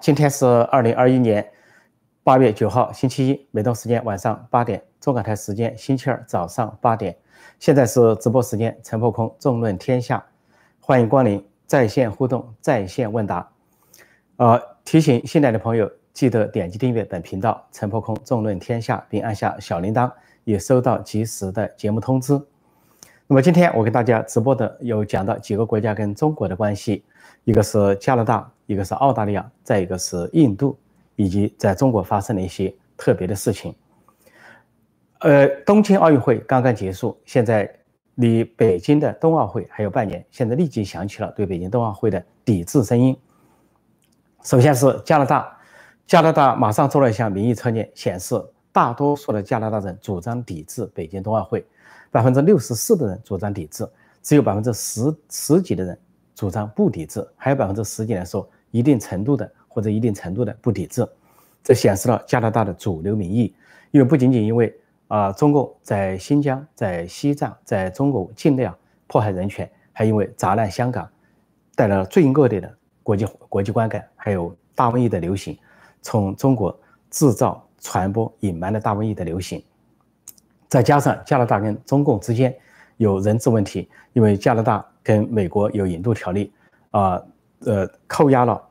今天是二零二一年八月九号，星期一，美东时间晚上八点，中港台时间星期二早上八点。现在是直播时间，陈破空纵论天下，欢迎光临在线互动、在线问答。呃，提醒新来的朋友，记得点击订阅本频道“陈破空纵论天下”，并按下小铃铛，以收到及时的节目通知。那么今天我给大家直播的有讲到几个国家跟中国的关系，一个是加拿大。一个是澳大利亚，再一个是印度，以及在中国发生的一些特别的事情。呃，东京奥运会刚刚结束，现在离北京的冬奥会还有半年，现在立即响起了对北京冬奥会的抵制声音。首先是加拿大，加拿大马上做了一项民意测验，显示大多数的加拿大人主张抵制北京冬奥会，百分之六十四的人主张抵制，只有百分之十十几的人主张不抵制，还有百分之十几人说。一定程度的或者一定程度的不抵制，这显示了加拿大的主流民意。因为不仅仅因为啊，中共在新疆、在西藏、在中国境内啊迫害人权，还因为砸烂香港，带来了最恶劣的国际国际观感，还有大瘟疫的流行，从中国制造、传播、隐瞒的大瘟疫的流行，再加上加拿大跟中共之间有人质问题，因为加拿大跟美国有引渡条例啊。呃，扣押了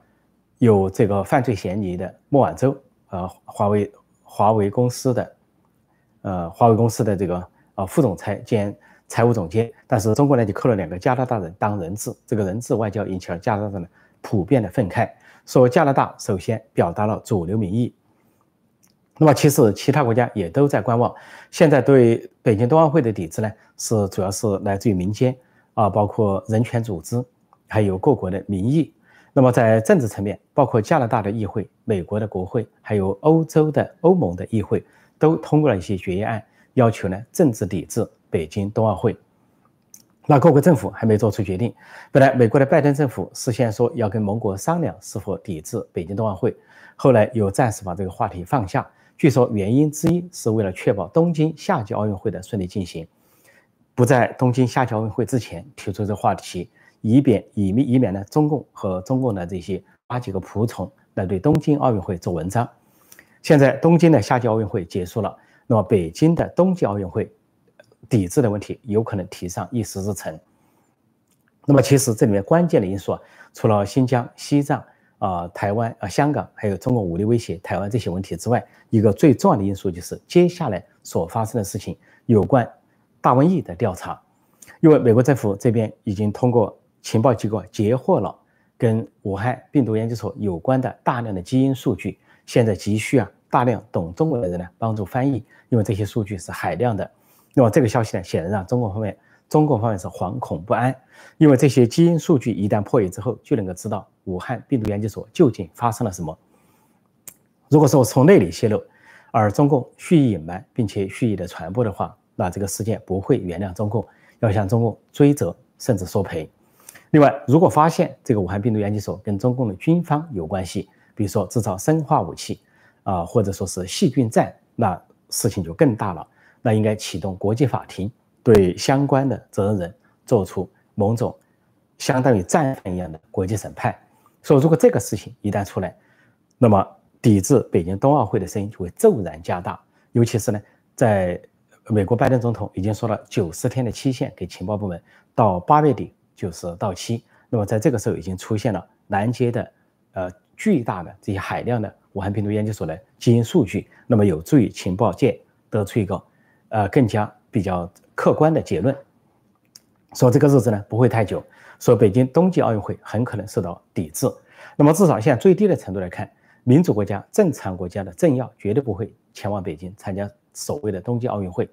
有这个犯罪嫌疑的莫晚舟，呃，华为华为公司的，呃，华为公司的这个呃副总裁兼财务总监，但是中国呢就扣了两个加拿大人当人质，这个人质外交引起了加拿大人普遍的愤慨，说加拿大首先表达了主流民意，那么其实其他国家也都在观望，现在对北京冬奥会的抵制呢，是主要是来自于民间啊，包括人权组织。还有各国的民意，那么在政治层面，包括加拿大的议会、美国的国会，还有欧洲的欧盟的议会，都通过了一些决议案，要求呢政治抵制北京冬奥会。那各国政府还没做出决定。本来美国的拜登政府事先说要跟盟国商量是否抵制北京冬奥会，后来又暂时把这个话题放下。据说原因之一是为了确保东京夏季奥运会的顺利进行，不在东京夏季奥运会之前提出这话题。以免以免以免呢，中共和中共的这些八几个仆从来对东京奥运会做文章。现在东京的夏季奥运会结束了，那么北京的冬季奥运会抵制的问题有可能提上议事日程。那么其实这里面关键的因素啊，除了新疆、西藏啊、台湾啊、香港，还有中国武力威胁台湾这些问题之外，一个最重要的因素就是接下来所发生的事情，有关大瘟疫的调查，因为美国政府这边已经通过。情报机构截获了跟武汉病毒研究所有关的大量的基因数据，现在急需啊大量懂中文的人呢帮助翻译，因为这些数据是海量的。那么这个消息呢，显然让中国方面中共方面是惶恐不安，因为这些基因数据一旦破译之后，就能够知道武汉病毒研究所究竟发生了什么。如果说从那里泄露，而中共蓄意隐瞒并且蓄意的传播的话，那这个事件不会原谅中共，要向中共追责甚至索赔。另外，如果发现这个武汉病毒研究所跟中共的军方有关系，比如说制造生化武器，啊，或者说是细菌战，那事情就更大了。那应该启动国际法庭，对相关的责任人做出某种相当于战犯一样的国际审判。所以，如果这个事情一旦出来，那么抵制北京冬奥会的声音就会骤然加大。尤其是呢，在美国拜登总统已经说了九十天的期限给情报部门，到八月底。就是到期，那么在这个时候已经出现了拦截的，呃，巨大的这些海量的武汉病毒研究所的基因数据，那么有助于情报界得出一个，呃，更加比较客观的结论，说这个日子呢不会太久，说北京冬季奥运会很可能受到抵制，那么至少现在最低的程度来看，民主国家、正常国家的政要绝对不会前往北京参加所谓的冬季奥运会，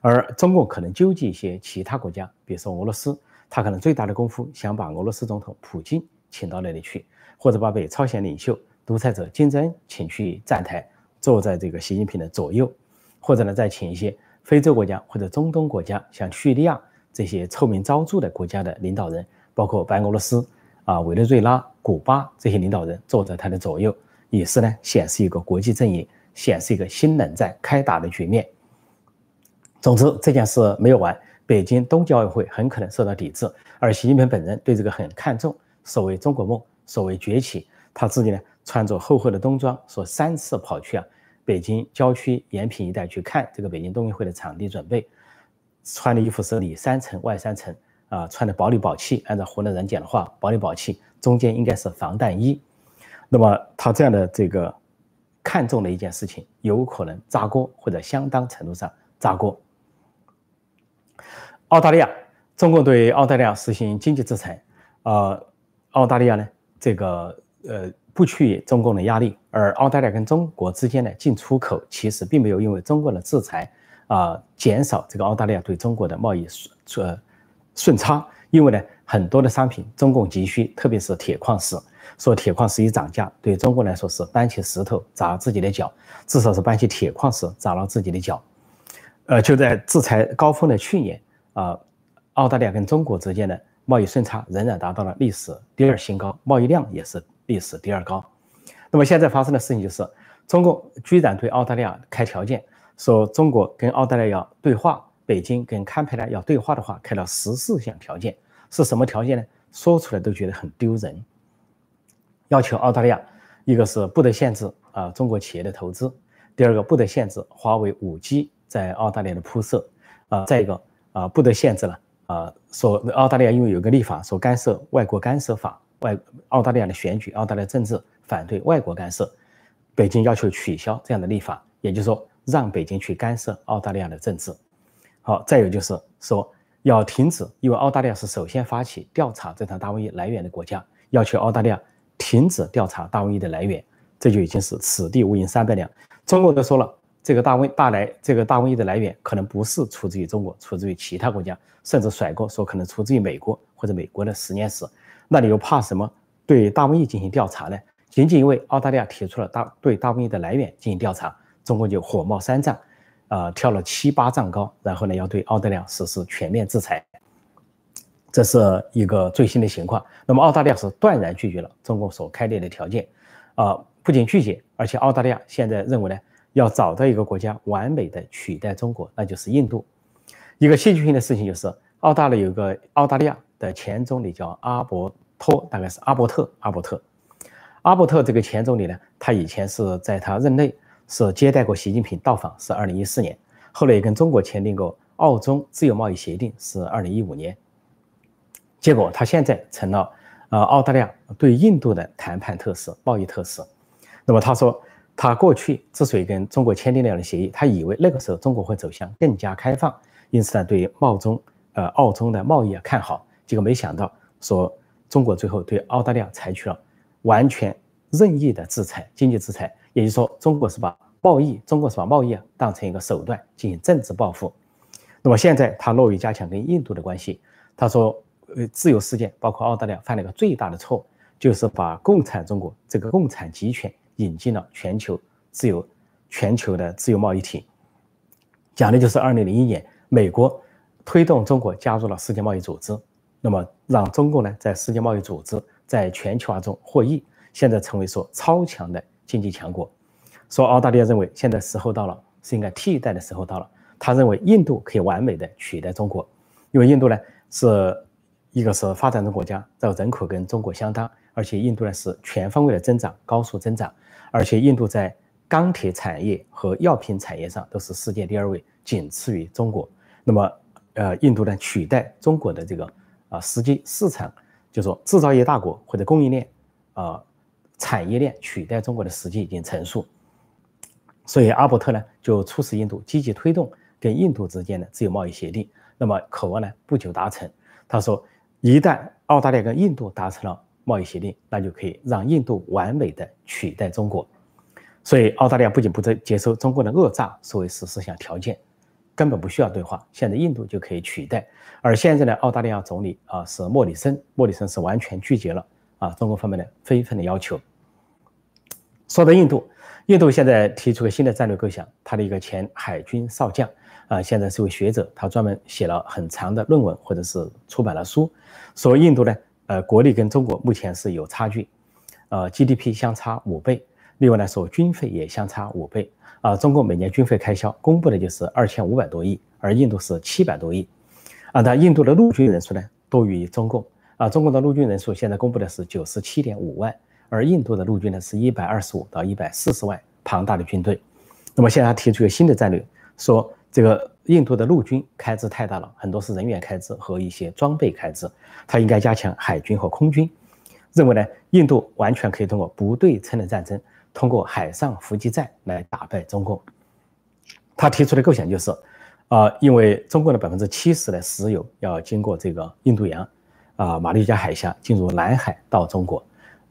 而中共可能纠集一些其他国家，比如说俄罗斯。他可能最大的功夫想把俄罗斯总统普京请到那里去，或者把北朝鲜领袖独裁者金正恩请去站台，坐在这个习近平的左右，或者呢再请一些非洲国家或者中东国家，像叙利亚这些臭名昭著的国家的领导人，包括白俄罗斯啊、委内瑞拉、古巴这些领导人坐在他的左右，也是呢显示一个国际阵营，显示一个新冷战开打的局面。总之这件事没有完。北京冬季奥运会很可能受到抵制，而习近平本人对这个很看重。所谓中国梦，所谓崛起，他自己呢穿着厚厚的冬装，说三次跑去啊北京郊区延平一带去看这个北京冬运会的场地准备，穿的衣服是里三层外三层啊，穿的薄里薄气，按照湖南人讲的话，薄里薄气，中间应该是防弹衣。那么他这样的这个看重的一件事情，有可能砸锅或者相当程度上砸锅。澳大利亚，中共对澳大利亚实行经济制裁，呃，澳大利亚呢，这个呃不去中共的压力，而澳大利亚跟中国之间的进出口其实并没有因为中国的制裁啊减少这个澳大利亚对中国的贸易顺顺差，因为呢很多的商品中共急需，特别是铁矿石。说铁矿石一涨价，对中国来说是搬起石头砸自己的脚，至少是搬起铁矿石砸了自己的脚。呃，就在制裁高峰的去年啊，澳大利亚跟中国之间的贸易顺差仍然达到了历史第二新高，贸易量也是历史第二高。那么现在发生的事情就是，中共居然对澳大利亚开条件，说中国跟澳大利亚要对话，北京跟堪培拉要对话的话，开了十四项条件，是什么条件呢？说出来都觉得很丢人。要求澳大利亚，一个是不得限制啊中国企业的投资，第二个不得限制华为五 G 在澳大利亚的铺设，啊，再一个啊不得限制了啊说澳大利亚因为有个立法所干涉外国干涉法，外澳大利亚的选举、澳大利亚政治反对外国干涉，北京要求取消这样的立法，也就是说让北京去干涉澳大利亚的政治。好，再有就是说要停止，因为澳大利亚是首先发起调查这场大瘟疫来源的国家，要求澳大利亚。停止调查大瘟疫的来源，这就已经是此地无银三百两。中国都说了，这个大瘟大来，这个大瘟疫的来源可能不是出自于中国，出自于其他国家，甚至甩锅说可能出自于美国或者美国的实验室。那你又怕什么？对大瘟疫进行调查呢？仅仅因为澳大利亚提出了大对大瘟疫的来源进行调查，中国就火冒三丈，啊，跳了七八丈高，然后呢要对澳大利亚实施全面制裁。这是一个最新的情况。那么澳大利亚是断然拒绝了中共所开列的条件，啊，不仅拒绝，而且澳大利亚现在认为呢，要找到一个国家完美的取代中国，那就是印度。一个戏剧性的事情就是，澳大利亚有个澳大利亚的前总理叫阿伯托，大概是阿伯特，阿伯特，阿伯特这个前总理呢，他以前是在他任内是接待过习近平到访，是二零一四年，后来也跟中国签订过澳中自由贸易协定，是二零一五年。结果他现在成了，呃，澳大利亚对印度的谈判特使、贸易特使。那么他说，他过去之所以跟中国签订那样的协议，他以为那个时候中国会走向更加开放，因此呢，对贸中、呃澳中的贸易啊看好。结果没想到，说中国最后对澳大利亚采取了完全任意的制裁，经济制裁。也就是说，中国是把贸易，中国是把贸易啊当成一个手段进行政治报复。那么现在他乐于加强跟印度的关系，他说。呃，自由世界包括澳大利亚犯了一个最大的错，就是把共产中国这个共产集权引进了全球自由、全球的自由贸易体。讲的就是二零零一年，美国推动中国加入了世界贸易组织，那么让中国呢在世界贸易组织在全球化中获益，现在成为说超强的经济强国。说澳大利亚认为现在时候到了，是应该替代的时候到了。他认为印度可以完美的取代中国，因为印度呢是。一个是发展中国家，这人口跟中国相当，而且印度呢是全方位的增长，高速增长，而且印度在钢铁产业和药品产业上都是世界第二位，仅次于中国。那么，呃，印度呢取代中国的这个啊实际市场，就说制造业大国或者供应链啊产业链取代中国的时机已经成熟。所以阿伯特呢就促使印度积极推动跟印度之间的自由贸易协定，那么渴望呢不久达成。他说。一旦澳大利亚跟印度达成了贸易协定，那就可以让印度完美的取代中国。所以澳大利亚不仅不接接受中国的讹诈，所谓十四项条件，根本不需要对话。现在印度就可以取代。而现在呢，澳大利亚总理啊是莫里森，莫里森是完全拒绝了啊中国方面的非分的要求。说到印度，印度现在提出个新的战略构想，他的一个前海军少将。啊，现在是位学者，他专门写了很长的论文，或者是出版了书，说印度呢，呃，国力跟中国目前是有差距，呃，GDP 相差五倍，另外来，说军费也相差五倍，啊，中国每年军费开销公布的就是二千五百多亿，而印度是七百多亿，啊，那印度的陆军人数呢多于中共，啊，中国的陆军人数现在公布的是九十七点五万，而印度的陆军呢是一百二十五到一百四十万庞大的军队。那么现在他提出一个新的战略，说这个印度的陆军开支太大了，很多是人员开支和一些装备开支，他应该加强海军和空军。认为呢，印度完全可以通过不对称的战争，通过海上伏击战来打败中共。他提出的构想就是，啊，因为中国的百分之七十的石油要经过这个印度洋。啊，马六甲海峡进入南海到中国，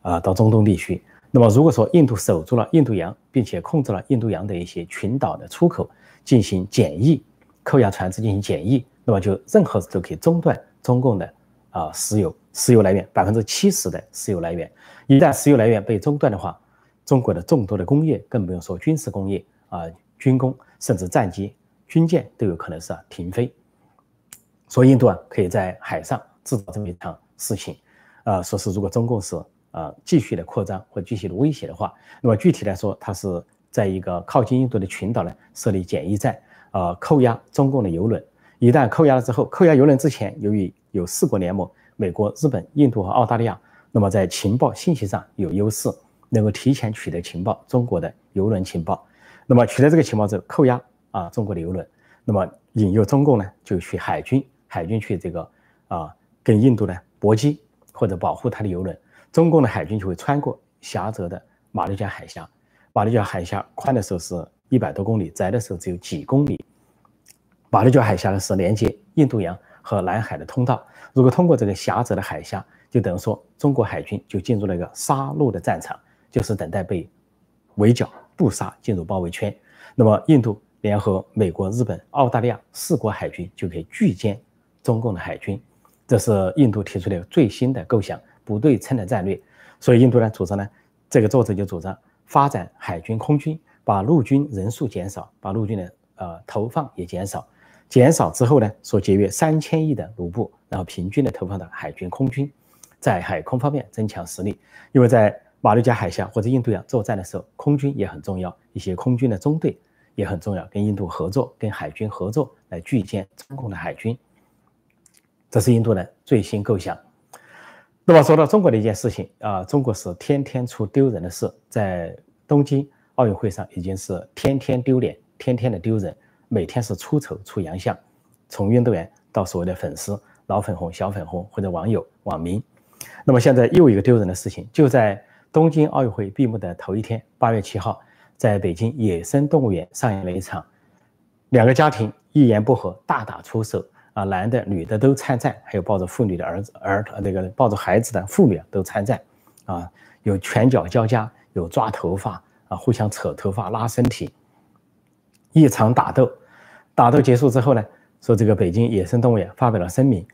啊，到中东地区。那么，如果说印度守住了印度洋，并且控制了印度洋的一些群岛的出口，进行检疫，扣押船只进行检疫，那么就任何都可以中断中共的啊石油石油来源百分之七十的石油来源。一旦石油来源被中断的话，中国的众多的工业，更不用说军事工业啊，军工甚至战机、军舰都有可能是停飞。所以，印度啊，可以在海上。制造这么一场事情，呃，说是如果中共是呃继续的扩张或继续的威胁的话，那么具体来说，它是在一个靠近印度的群岛呢设立检疫站，呃，扣押中共的油轮。一旦扣押了之后，扣押油轮之前，由于有四国联盟，美国、日本、印度和澳大利亚，那么在情报信息上有优势，能够提前取得情报，中国的油轮情报。那么取得这个情报之后，扣押啊中国的油轮，那么引诱中共呢就去海军，海军去这个啊。跟印度呢搏击或者保护它的油轮，中共的海军就会穿过狭窄的马六甲海峡。马六甲海峡宽的时候是一百多公里，窄的时候只有几公里。马六甲海峡呢是连接印度洋和南海的通道。如果通过这个狭窄的海峡，就等于说中国海军就进入了一个杀戮的战场，就是等待被围剿、布杀，进入包围圈。那么印度联合美国、日本、澳大利亚四国海军就可以拒歼中共的海军。这是印度提出的最新的构想，不对称的战略。所以印度呢主张呢，这个作者就主张发展海军、空军，把陆军人数减少，把陆军的呃投放也减少。减少之后呢，说节约三千亿的卢布，然后平均的投放到海军、空军，在海空方面增强实力。因为在马六甲海峡或者印度洋作战的时候，空军也很重要，一些空军的中队也很重要，跟印度合作，跟海军合作来拒歼中共的海军。这是印度的最新构想。那么说到中国的一件事情啊，中国是天天出丢人的事，在东京奥运会上已经是天天丢脸，天天的丢人，每天是出丑出洋相，从运动员到所谓的粉丝、老粉红、小粉红或者网友、网民。那么现在又一个丢人的事情，就在东京奥运会闭幕的头一天，八月七号，在北京野生动物园上演了一场两个家庭一言不合大打出手。啊，男的、女的都参战，还有抱着妇女的儿子、儿，那个抱着孩子的妇女都参战，啊，有拳脚交加，有抓头发啊，互相扯头发、拉身体，一场打斗。打斗结束之后呢，说这个北京野生动物园发表了声明，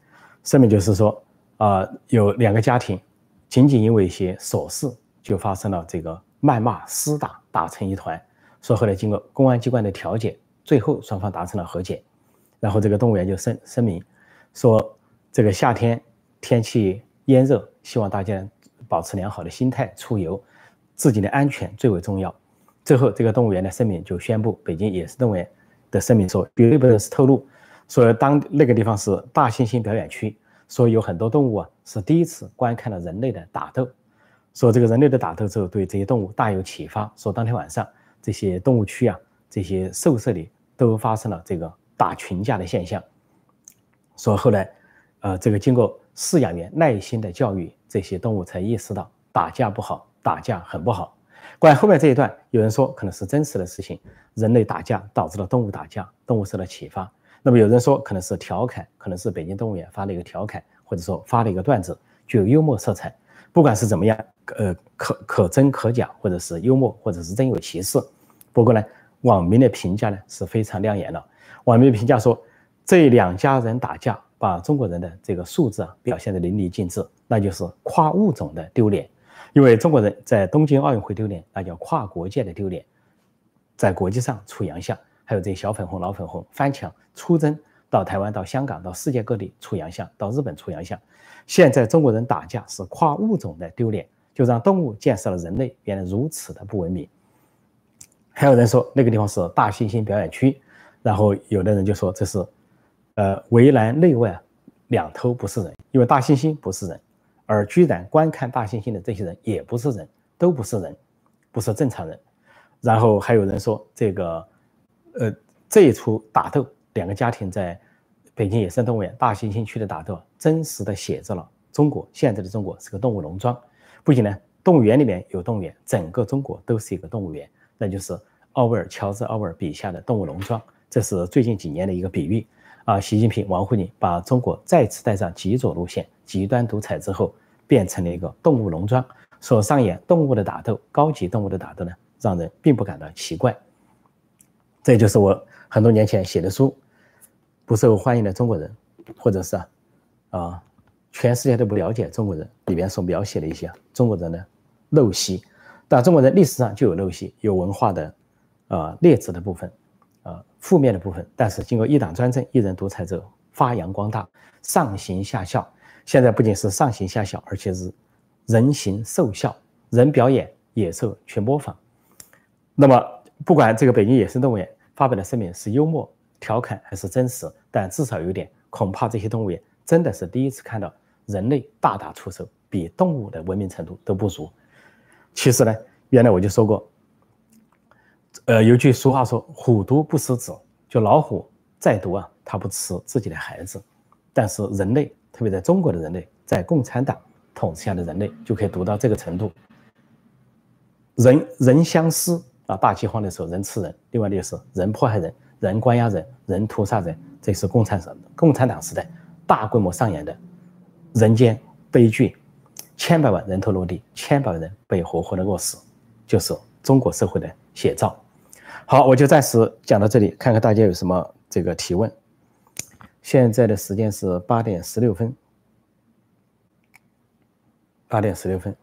声明就是说，啊，有两个家庭，仅仅因为一些琐事就发生了这个谩骂、厮打，打成一团。说后来经过公安机关的调解，最后双方达成了和解。然后这个动物园就声声明说，这个夏天天气炎热，希望大家保持良好的心态出游，自己的安全最为重要。最后，这个动物园的声明就宣布，北京野生动物园的声明说，绝对不能是透露，说当那个地方是大猩猩表演区，说有很多动物啊是第一次观看了人类的打斗，说这个人类的打斗之后对这些动物大有启发，说当天晚上这些动物区啊这些兽舍里都发生了这个。打群架的现象，说后来，呃，这个经过饲养员耐心的教育，这些动物才意识到打架不好，打架很不好。关于后面这一段，有人说可能是真实的事情，人类打架导致了动物打架，动物受到启发。那么有人说可能是调侃，可能是北京动物园发了一个调侃，或者说发了一个段子，具有幽默色彩。不管是怎么样，呃，可可真可假，或者是幽默，或者是真有其事。不过呢，网民的评价呢是非常亮眼的。网民评价说，这两家人打架，把中国人的这个素质啊表现得淋漓尽致，那就是跨物种的丢脸。因为中国人在东京奥运会丢脸，那叫跨国界的丢脸，在国际上出洋相。还有这些小粉红、老粉红翻墙出征到台湾、到香港、到世界各地出洋相，到日本出洋相。现在中国人打架是跨物种的丢脸，就让动物见识了人类原来如此的不文明。还有人说那个地方是大猩猩表演区。然后有的人就说这是，呃，围栏内外两头不是人，因为大猩猩不是人，而居然观看大猩猩的这些人也不是人，都不是人，不是正常人。然后还有人说，这个，呃，这一出打斗，两个家庭在北京野生动物园大猩猩区的打斗，真实的写着了中国现在的中国是个动物农庄。不仅呢，动物园里面有动物园，整个中国都是一个动物园，那就是奥威尔乔治奥威尔笔下的动物农庄。这是最近几年的一个比喻啊。习近平、王沪宁把中国再次带上极左路线、极端独裁之后，变成了一个动物农庄，所上演动物的打斗，高级动物的打斗呢？让人并不感到奇怪，这就是我很多年前写的书，不受欢迎的中国人，或者是啊，啊，全世界都不了解中国人里边所描写的一些中国人的陋习。但中国人历史上就有陋习，有文化的啊劣质的部分，呃负面的部分。但是经过一党专政、一人独裁之后，发扬光大，上行下效。现在不仅是上行下效，而且是人行兽效，人表演，野兽全模仿。那么，不管这个北京野生动物园发表的声明是幽默、调侃还是真实，但至少有点，恐怕这些动物园真的是第一次看到人类大打出手，比动物的文明程度都不如。其实呢，原来我就说过，呃，有句俗话说“虎毒不食子”，就老虎再毒啊，它不吃自己的孩子。但是人类，特别在中国的人类，在共产党统治下的人类，就可以毒到这个程度，人人相思。啊，大饥荒的时候人吃人，另外就是人迫害人，人关押人，人屠杀人，这是共产党共产党时代大规模上演的人间悲剧，千百万人头落地，千百万人被活活的饿死，就是中国社会的写照。好，我就暂时讲到这里，看看大家有什么这个提问。现在的时间是八点十六分，八点十六分。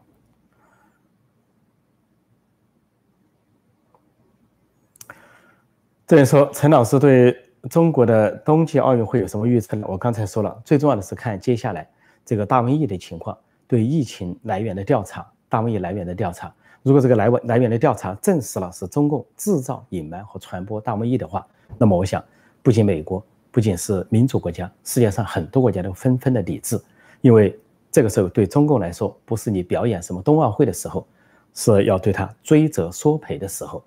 这里说陈老师对中国的冬季奥运会有什么预测呢？我刚才说了，最重要的是看接下来这个大瘟疫的情况，对疫情来源的调查，大瘟疫来源的调查。如果这个来源来源的调查证实了是中共制造、隐瞒和传播大瘟疫的话，那么我想，不仅美国，不仅是民主国家，世界上很多国家都纷纷的抵制，因为这个时候对中共来说，不是你表演什么冬奥会的时候，是要对他追责索赔的时候。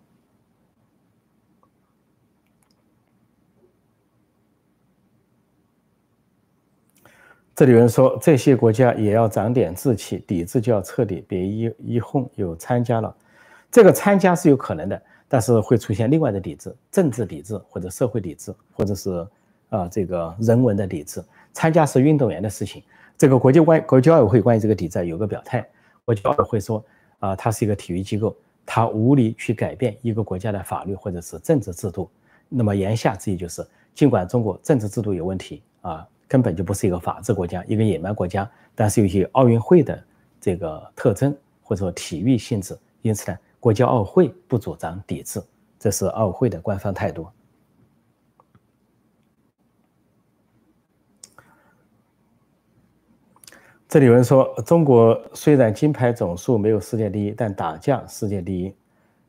这里有人说，这些国家也要长点志气，抵制就要彻底，别一一哄有参加了。这个参加是有可能的，但是会出现另外的抵制，政治抵制或者社会抵制，或者是啊这个人文的抵制。参加是运动员的事情。这个国际关国际奥委会关于这个抵制有个表态，国际奥委会说啊，它是一个体育机构，它无力去改变一个国家的法律或者是政治制度。那么言下之意就是，尽管中国政治制度有问题啊。根本就不是一个法治国家，一个野蛮国家，但是有些奥运会的这个特征或者说体育性质，因此呢，国际奥会不主张抵制，这是奥会的官方态度。这里有人说，中国虽然金牌总数没有世界第一，但打架世界第一，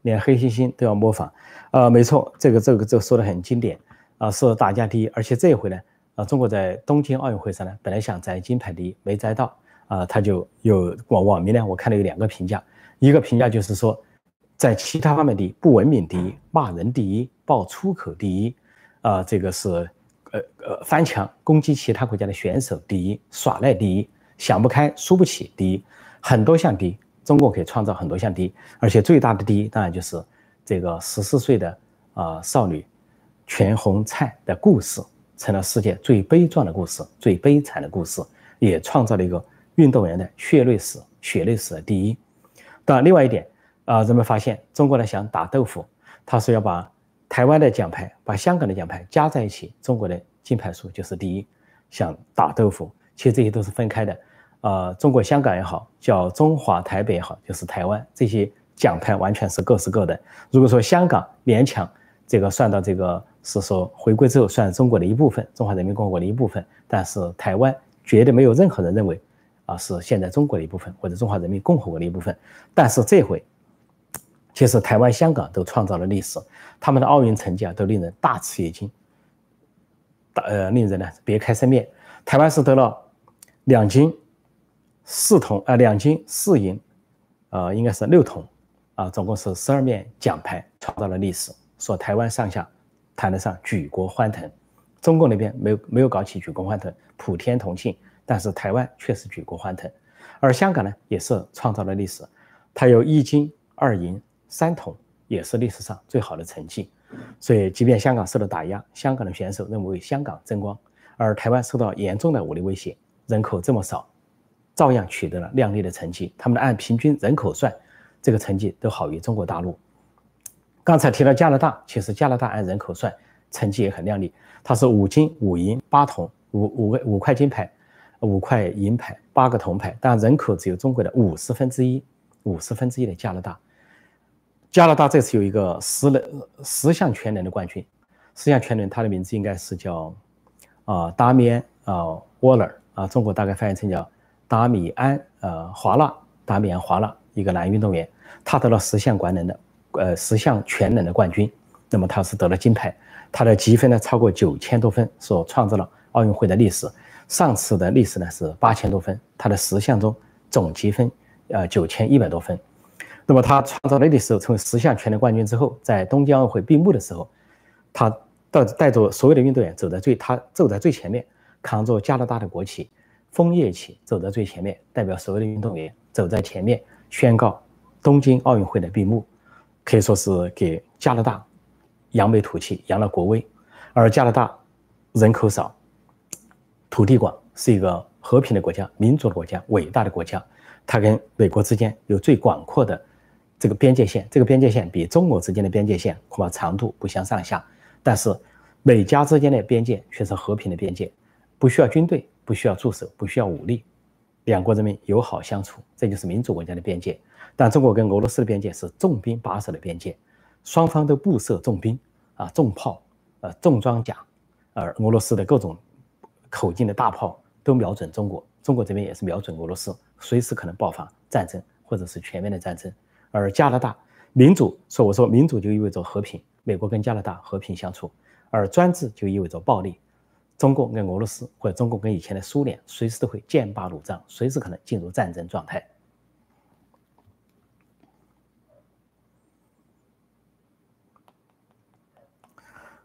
连黑猩猩都要模仿。啊，没错，这个这个这个说的很经典啊，是打架第一，而且这一回呢。啊，中国在东京奥运会上呢，本来想摘金牌第一，没摘到啊，他就有网网民呢，我看到有两个评价，一个评价就是说，在其他方面第一，不文明第一，骂人第一，爆粗口第一，啊，这个是呃呃翻墙攻击其他国家的选手第一，耍赖第一，想不开输不起第一，很多项第一，中国可以创造很多项第一，而且最大的第一当然就是这个十四岁的啊少女全红婵的故事。成了世界最悲壮的故事，最悲惨的故事，也创造了一个运动员的血泪史、血泪史的第一。但，另外一点啊，人们发现中国呢想打豆腐，他说要把台湾的奖牌、把香港的奖牌加在一起，中国的金牌数就是第一。想打豆腐，其实这些都是分开的。啊，中国香港也好，叫中华台北也好，就是台湾这些奖牌完全是各是各的。如果说香港勉强这个算到这个。是说回归之后算中国的一部分，中华人民共和国的一部分，但是台湾绝对没有任何人认为啊是现在中国的一部分或者中华人民共和国的一部分。但是这回，其实台湾、香港都创造了历史，他们的奥运成绩啊都令人大吃一惊，大呃令人呢别开生面。台湾是得了两金四铜啊两金四银呃，应该是六铜，啊，总共是十二面奖牌，创造了历史，说台湾上下谈得上举国欢腾。中共那边没有没有搞起举国欢腾，普天同庆，但是台湾确实举国欢腾。而香港呢，也是创造了历史，它有一金二银三铜，也是历史上最好的成绩。所以，即便香港受到打压，香港的选手认为香港争光，而台湾受到严重的武力威胁，人口这么少，照样取得了亮丽的成绩。他们按平均人口算，这个成绩都好于中国大陆。刚才提到加拿大，其实加拿大按人口算，成绩也很亮丽，它是五金五银八铜，五五个五块金牌，五块银牌，八个铜牌，但人口只有中国的五十分之一，五十分之一的加拿大。加拿大这次有一个十人十项全能的冠军，十项全能，他的名字应该是叫啊达米安啊沃勒啊，中国大概翻译成叫达米安呃华纳，达米安华纳一个男运动员，他得了十项冠能的呃十项全能的冠军，那么他是得了金牌，他的积分呢超过九千多分，所创造了奥运会的历史，上次的历史呢是八千多分，他的十项中总积分呃九千一百多分。那么他创造了历史，成为十项全能冠军之后，在东京奥运会闭幕的时候，他带带着所有的运动员走在最，他走在最前面，扛着加拿大的国旗，枫叶旗走在最前面，代表所有的运动员走在前面，宣告东京奥运会的闭幕，可以说是给加拿大扬眉吐气，扬了国威。而加拿大人口少，土地广，是一个和平的国家、民主的国家、伟大的国家，它跟美国之间有最广阔的。这个边界线，这个边界线比中国之间的边界线恐怕长度不相上下，但是美加之间的边界却是和平的边界，不需要军队，不需要驻守，不需要武力，两国人民友好相处，这就是民主国家的边界。但中国跟俄罗斯的边界是重兵把守的边界，双方都布设重兵啊，重炮，呃，重装甲，而俄罗斯的各种口径的大炮都瞄准中国，中国这边也是瞄准俄罗斯，随时可能爆发战争或者是全面的战争。而加拿大民主说：“我说民主就意味着和平，美国跟加拿大和平相处；而专制就意味着暴力。中共跟俄罗斯，或者中共跟以前的苏联，随时都会剑拔弩张，随时可能进入战争状态。”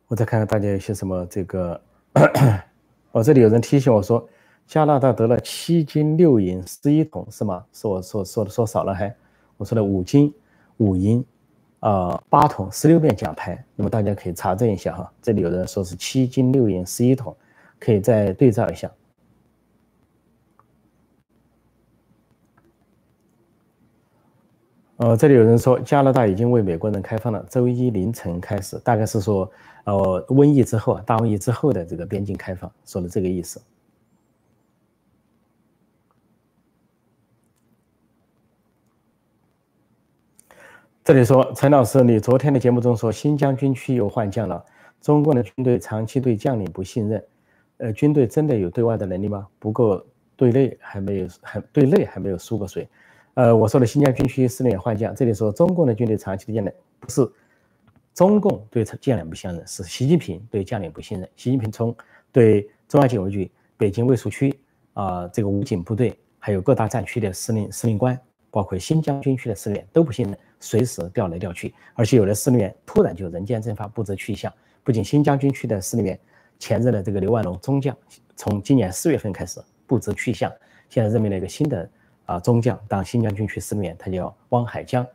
我再看看大家有些什么这个。我 这里有人提醒我说，加拿大得了七金六银十一铜，是吗？是我说说的说少了还？我说的五金、五银，啊，八桶、十六面奖牌，那么大家可以查证一下哈。这里有人说是七金六银十一桶，可以再对照一下。呃，这里有人说加拿大已经为美国人开放了，周一凌晨开始，大概是说，呃，瘟疫之后啊，大瘟疫之后的这个边境开放，说的这个意思。这里说陈老师，你昨天的节目中说新疆军区又换将了，中共的军队长期对将领不信任，呃，军队真的有对外的能力吗？不过对内还没有，还对内还没有输过谁？呃，我说的新疆军区司令员换将，这里说中共的军队长期的将领不是中共对将领不信任，是习近平对将领不信任。习近平从对中央警卫局、北京卫戍区啊这个武警部队，还有各大战区的司令司令官，包括新疆军区的司令员都不信任。随时调来调去，而且有的司令员突然就人间蒸发，不知去向。不仅新疆军区的司令员，前任的这个刘万龙中将，从今年四月份开始不知去向，现在任命了一个新的啊中将当新疆军区司令员，他叫汪海江。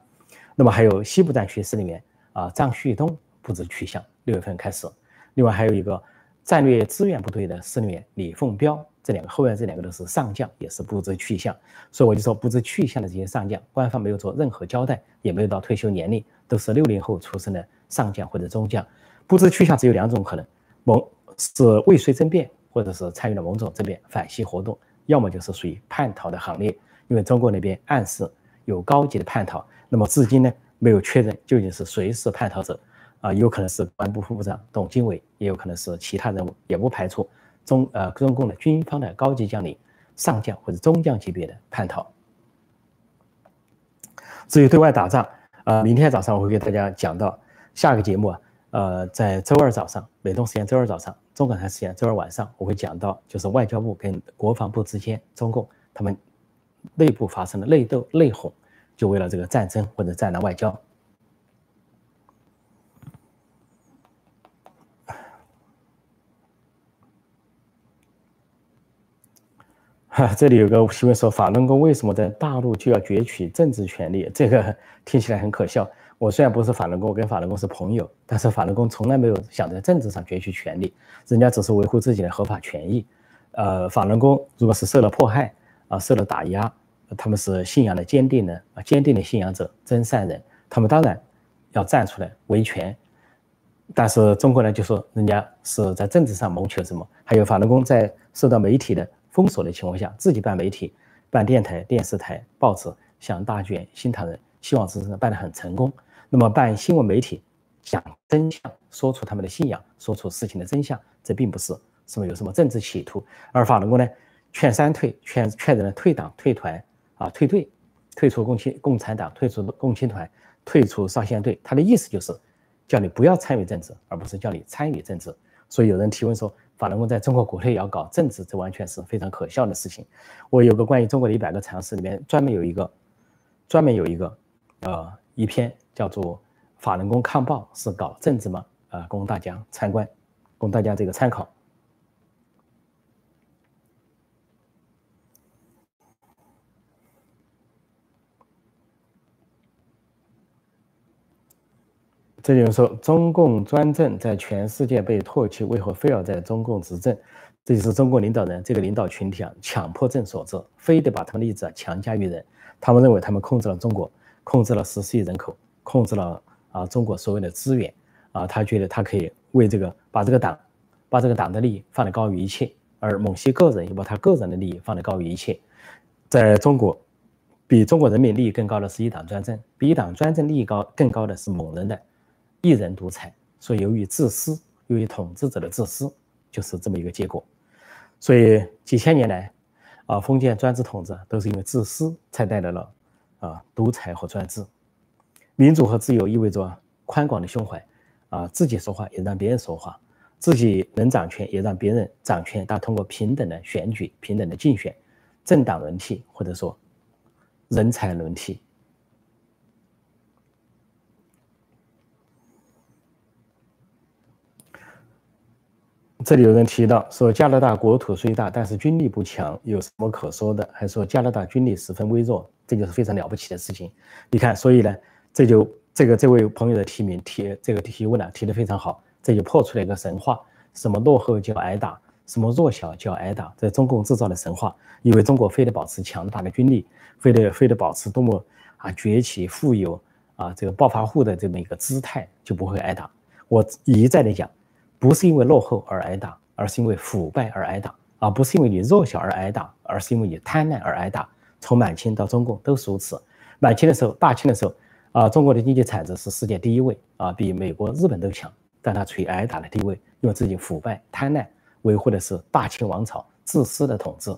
那么还有西部战区司令员啊张旭东不知去向，六月份开始。另外还有一个战略支援部队的司令员李凤彪。这两个后面这两个都是上将，也是不知去向，所以我就说不知去向的这些上将，官方没有做任何交代，也没有到退休年龄，都是六零后出生的上将或者中将，不知去向只有两种可能：某是未遂政变，或者是参与了某种政变反西活动，要么就是属于叛逃的行列。因为中国那边暗示有高级的叛逃，那么至今呢没有确认究竟是谁是叛逃者，啊，有可能是公安部副部长董经纬，也有可能是其他人物，也不排除。中呃，中共的军方的高级将领、上将或者中将级别的叛逃。至于对外打仗，呃，明天早上我会给大家讲到下个节目啊，呃，在周二早上，美东时间周二早上，中港台时间周二晚上，我会讲到就是外交部跟国防部之间，中共他们内部发生的内斗内讧，就为了这个战争或者战狼外交。哈，这里有个新闻说，法轮功为什么在大陆就要攫取政治权利？这个听起来很可笑。我虽然不是法轮功，我跟法轮功是朋友，但是法轮功从来没有想在政治上攫取权利，人家只是维护自己的合法权益。呃，法轮功如果是受了迫害啊，受了打压，他们是信仰的坚定的啊，坚定的信仰者，真善人，他们当然要站出来维权。但是中国人就说人家是在政治上谋求什么？还有法轮功在受到媒体的封锁的情况下，自己办媒体、办电台、电视台、报纸，像大卷、新唐人、希望之声办得很成功。那么办新闻媒体讲真相，说出他们的信仰，说出事情的真相，这并不是什么有什么政治企图。而法轮功呢，劝三退，劝劝人退党、退团啊、退队，退出共青共产党，退出共青团，退出少先队。他的意思就是叫你不要参与政治，而不是叫你参与政治。所以有人提问说，法轮功在中国国内也要搞政治，这完全是非常可笑的事情。我有个关于中国的一百个常识里面专门有一个，专门有一个，呃，一篇。叫做法轮功抗暴是搞政治吗？啊，供大家参观，供大家这个参考。这就是说，中共专政在全世界被唾弃，为何非要在中共执政？这就是中国领导人这个领导群体啊，强迫症所致，非得把他们的意志强加于人。他们认为他们控制了中国，控制了十四亿人口。控制了啊中国所有的资源啊，他觉得他可以为这个把这个党，把这个党的利益放得高于一切，而某些个人又把他个人的利益放得高于一切。在中国，比中国人民利益更高的是一党专政，比一党专政利益高更高的是某人的一人独裁。所以由于自私，由于统治者的自私，就是这么一个结果。所以几千年来啊，封建专制统治都是因为自私才带来了啊独裁和专制。民主和自由意味着宽广的胸怀，啊，自己说话也让别人说话，自己能掌权也让别人掌权，但通过平等的选举、平等的竞选、政党轮替或者说人才轮替。这里有人提到说，加拿大国土虽大，但是军力不强，有什么可说的？还说加拿大军力十分微弱，这就是非常了不起的事情。你看，所以呢？这就这个这位朋友的提名提这个提问呢提的非常好，这就破出了一个神话：什么落后就要挨打，什么弱小就要挨打，这中共制造的神话。以为中国非得保持强大的军力，非得非得保持多么啊崛起富有啊这个暴发户的这么一个姿态就不会挨打。我一再的讲，不是因为落后而挨打，而是因为腐败而挨打，而不是因为你弱小而挨打，而是因为你贪婪而挨打。从满清到中共都是如此。满清的时候，大清的时候。啊，中国的经济产值是世界第一位啊，比美国、日本都强，但它处于挨打的地位，因为自己腐败贪婪，维护的是大清王朝自私的统治。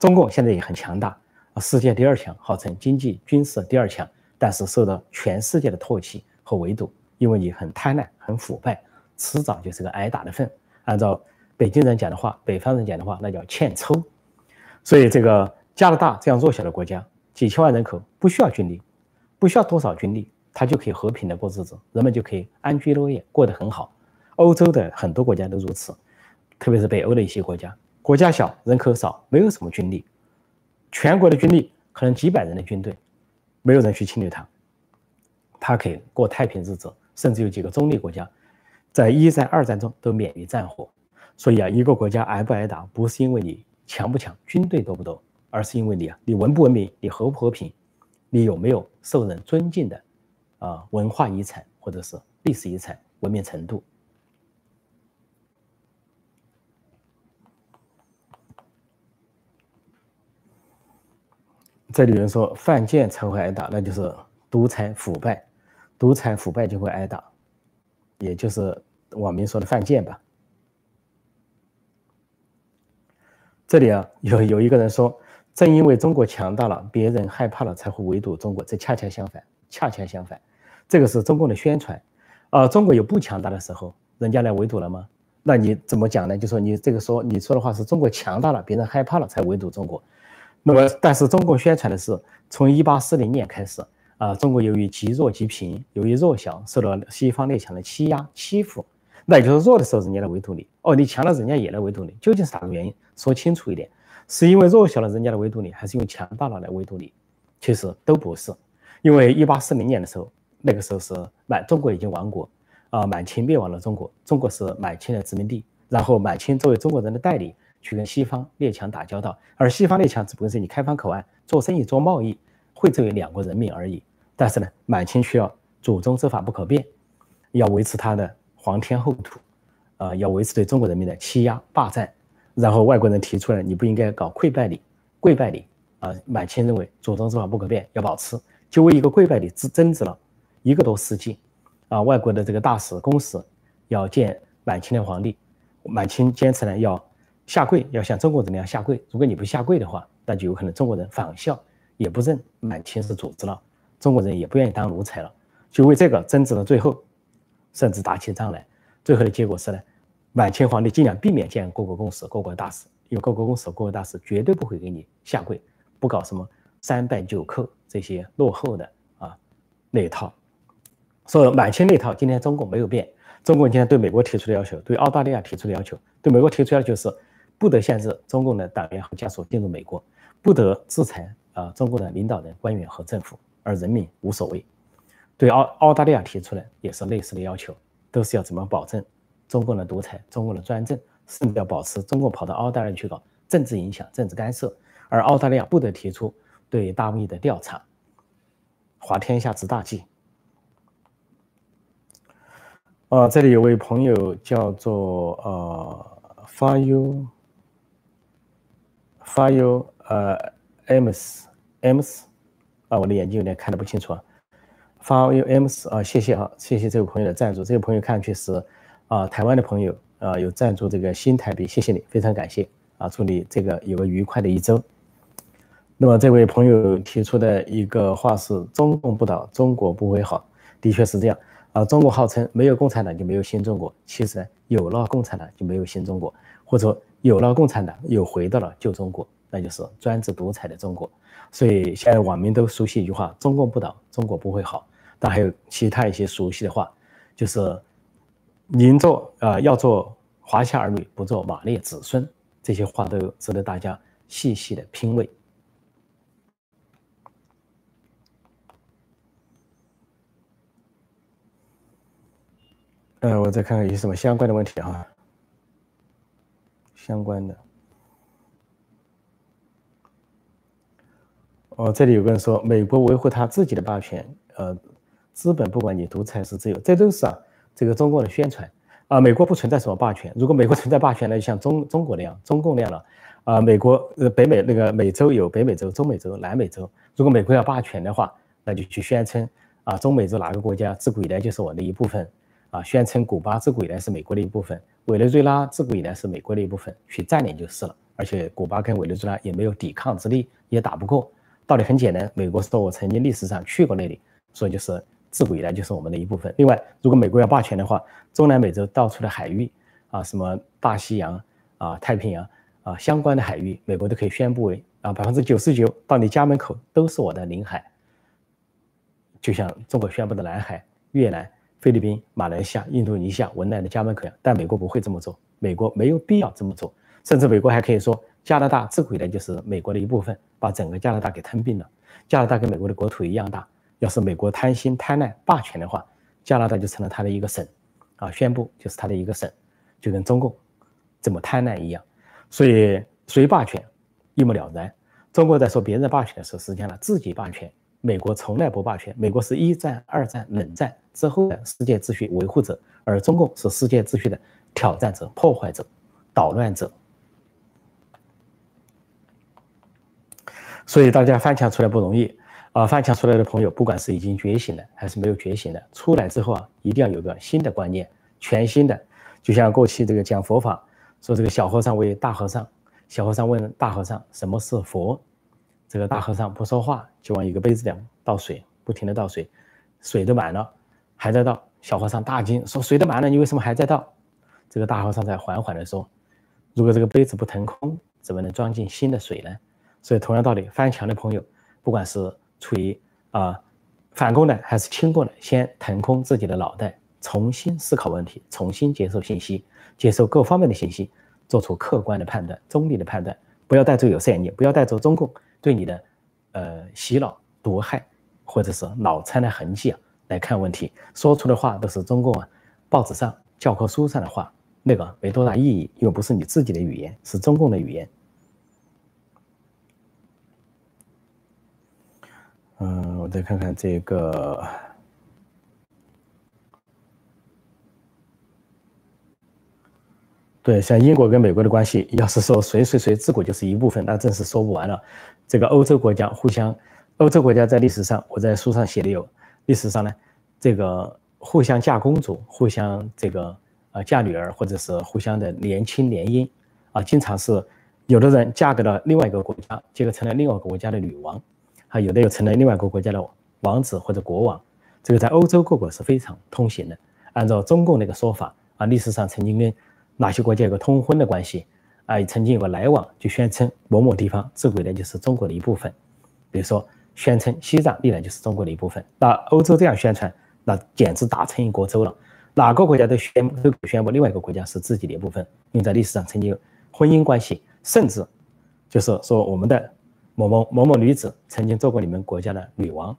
中共现在也很强大啊，世界第二强，号称经济军事第二强，但是受到全世界的唾弃和围堵，因为你很贪婪、很腐败，迟早就是个挨打的份。按照北京人讲的话，北方人讲的话，那叫欠抽。所以这个加拿大这样弱小的国家，几千万人口，不需要军力。不需要多少军力，他就可以和平的过日子，人们就可以安居乐业，过得很好。欧洲的很多国家都如此，特别是北欧的一些国家，国家小，人口少，没有什么军力，全国的军力可能几百人的军队，没有人去侵略他，他可以过太平日子。甚至有几个中立国家，在一战、二战中都免于战火。所以啊，一个国家挨不挨打，不是因为你强不强，军队多不多，而是因为你啊，你文不文明，你和不和平。你有没有受人尊敬的啊文化遗产或者是历史遗产文明程度？这里有人说犯贱才会挨打，那就是独裁腐败，独裁腐败就会挨打，也就是网民说的犯贱吧。这里啊有有一个人说。正因为中国强大了，别人害怕了，才会围堵中国。这恰恰相反，恰恰相反，这个是中共的宣传。啊，中国有不强大的时候，人家来围堵了吗？那你怎么讲呢？就说你这个说你说的话是中国强大了，别人害怕了才围堵中国。那么，但是中共宣传的是从一八四零年开始啊，中国由于极弱极贫，由于弱小，受到西方列强的欺压欺负。那也就是弱的时候，人家来围堵你；哦，你强了，人家也来围堵你。究竟是哪个原因？说清楚一点，是因为弱小了人家来围堵你，还是用强大了来围堵你？其实都不是。因为一八四零年的时候，那个时候是满中国已经亡国啊，满清灭亡了中国，中国是满清的殖民地。然后满清作为中国人的代理，去跟西方列强打交道，而西方列强只不过是你开放口岸、做生意、做贸易，惠泽于两国人民而已。但是呢，满清需要祖宗之法不可变，要维持他的皇天后土，啊，要维持对中国人民的欺压霸占。然后外国人提出来，你不应该搞跪拜礼、跪拜礼啊。满清认为祖宗之法不可变，要保持，就为一个跪拜礼争争执了一个多世纪。啊，外国的这个大使、公使要见满清的皇帝。满清坚持呢，要下跪，要像中国人那样下跪。如果你不下跪的话，那就有可能中国人仿效，也不认满清是主子了，中国人也不愿意当奴才了。就为这个争执到最后，甚至打起仗来。最后的结果是呢，满清皇帝尽量避免见各国公使、各国大使，因为各国公使、各国大使绝对不会给你下跪，不搞什么三拜九叩这些落后的啊那一套。所以满清那套，今天中共没有变。中共今天对美国提出的要求，对澳大利亚提出的要求，对美国提出要求是不得限制中共的党员和家属进入美国，不得制裁啊中共的领导人、官员和政府，而人民无所谓。对澳澳大利亚提出的也是类似的要求，都是要怎么保证中共的独裁、中共的专政，甚至要保持中共跑到澳大利亚去搞政治影响、政治干涉，而澳大利亚不得提出对大卫的调查，滑天下之大稽。啊，这里有位朋友叫做呃发 u 发 u 呃 ms ms 啊，我的眼睛有点看的不清楚啊。发 u ms 啊，谢谢啊，谢谢这位朋友的赞助。这位朋友看上去是啊台湾的朋友啊，有赞助这个新台币，谢谢你，非常感谢啊，祝你这个有个愉快的一周。那么这位朋友提出的一个话是：中共不倒，中国不会好，的确是这样。啊，中国号称没有共产党就没有新中国，其实呢，有了共产党就没有新中国，或者有了共产党又回到了旧中国，那就是专制独裁的中国。所以现在网民都熟悉一句话：中共不倒，中国不会好。但还有其他一些熟悉的话，就是您做啊，要做华夏儿女，不做马列子孙，这些话都值得大家细细的品味。呃，我再看看有什么相关的问题啊？相关的。哦，这里有个人说，美国维护他自己的霸权，呃，资本不管你独裁是自由，这都是啊，这个中共的宣传啊。美国不存在什么霸权，如果美国 存在霸权，那就像中中国那样，中共那样了啊。美国呃，北美那个美洲有北美洲、中美洲、南美洲，如果美国要霸权的话，那就去宣称啊，中美洲哪个国家自古以来就是我的一部分。啊，宣称古巴自古以来是美国的一部分，委内瑞拉自古以来是美国的一部分，去占领就是了。而且古巴跟委内瑞拉也没有抵抗之力，也打不过。道理很简单，美国说我曾经历史上去过那里，所以就是自古以来就是我们的一部分。另外，如果美国要霸权的话，中南美洲到处的海域啊，什么大西洋啊、太平洋啊相关的海域，美国都可以宣布为啊百分之九十九到你家门口都是我的领海，就像中国宣布的南海、越南。菲律宾、马来西亚、印度尼西亚、文莱的家门口一样，但美国不会这么做，美国没有必要这么做，甚至美国还可以说，加拿大自古以来就是美国的一部分，把整个加拿大给吞并了。加拿大跟美国的国土一样大，要是美国贪心贪婪霸权的话，加拿大就成了他的一个省，啊，宣布就是他的一个省，就跟中共这么贪婪一样。所以谁霸权一目了然。中国在说别人霸权的时候，实际上自己霸权。美国从来不霸权，美国是一战、二战、冷战之后的世界秩序维护者，而中共是世界秩序的挑战者、破坏者、捣乱者。所以大家翻墙出来不容易啊！翻墙出来的朋友，不管是已经觉醒的还是没有觉醒的，出来之后啊，一定要有个新的观念，全新的。就像过去这个讲佛法，说这个小和尚为大和尚，小和尚问大和尚什么是佛。这个大和尚不说话，就往一个杯子里倒水，不停的倒水，水都满了，还在倒。小和尚大惊，说：“水都满了，你为什么还在倒？”这个大和尚才缓缓的说：“如果这个杯子不腾空，怎么能装进新的水呢？所以同样道理，翻墙的朋友，不管是处于啊反攻的还是亲共的，先腾空自己的脑袋，重新思考问题，重新接受信息，接受各方面的信息，做出客观的判断、中立的判断，不要带着有色眼镜，不要带着中共对你的呃洗脑、毒害或者是脑残的痕迹啊来看问题，说出的话都是中共啊报纸上、教科书上的话。那个没多大意义，又不是你自己的语言，是中共的语言。嗯，我再看看这个。对，像英国跟美国的关系，要是说谁谁谁自古就是一部分，那真是说不完了。这个欧洲国家互相，欧洲国家在历史上，我在书上写的有，历史上呢，这个互相嫁公主，互相这个。呃，嫁女儿或者是互相的年亲联姻，啊，经常是有的人嫁给了另外一个国家，结果成了另外一个国家的女王，啊，有的又成了另外一个国家的王子或者国王，这个在欧洲各国是非常通行的。按照中共那个说法，啊，历史上曾经跟哪些国家有个通婚的关系，啊，曾经有个来往，就宣称某某地方自古以来就是中国的一部分，比如说宣称西藏历来就是中国的一部分，那欧洲这样宣传，那简直打成一锅粥了。哪个国家都宣都宣布另外一个国家是自己的一部分，因为在历史上曾经有婚姻关系，甚至就是说我们的某某某某女子曾经做过你们国家的女王，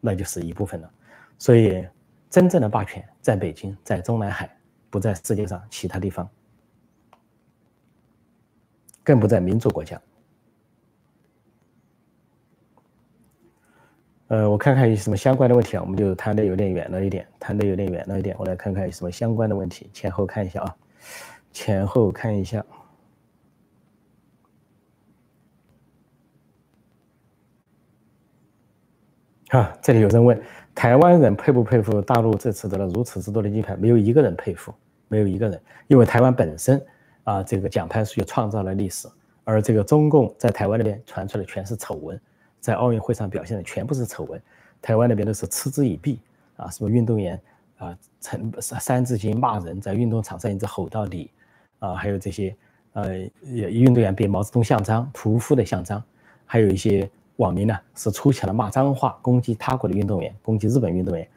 那就是一部分了。所以真正的霸权在北京，在中南海，不在世界上其他地方，更不在民主国家。呃，我看看有什么相关的问题啊？我们就谈的有点远了一点，谈的有点远了一点。我来看看有什么相关的问题，前后看一下啊，前后看一下。啊，这里有人问，台湾人佩不佩服大陆这次得了如此之多的金牌？没有一个人佩服，没有一个人，因为台湾本身啊，这个奖牌数就创造了历史，而这个中共在台湾那边传出的全是丑闻。在奥运会上表现的全部是丑闻，台湾那边都是嗤之以鼻啊，什么运动员啊，成三字经骂人，在运动场上一直吼到底啊，还有这些呃，运动员被毛泽东像章屠夫的像章，还有一些网民呢是出起了骂脏话，攻击他国的运动员，攻击日本运动员，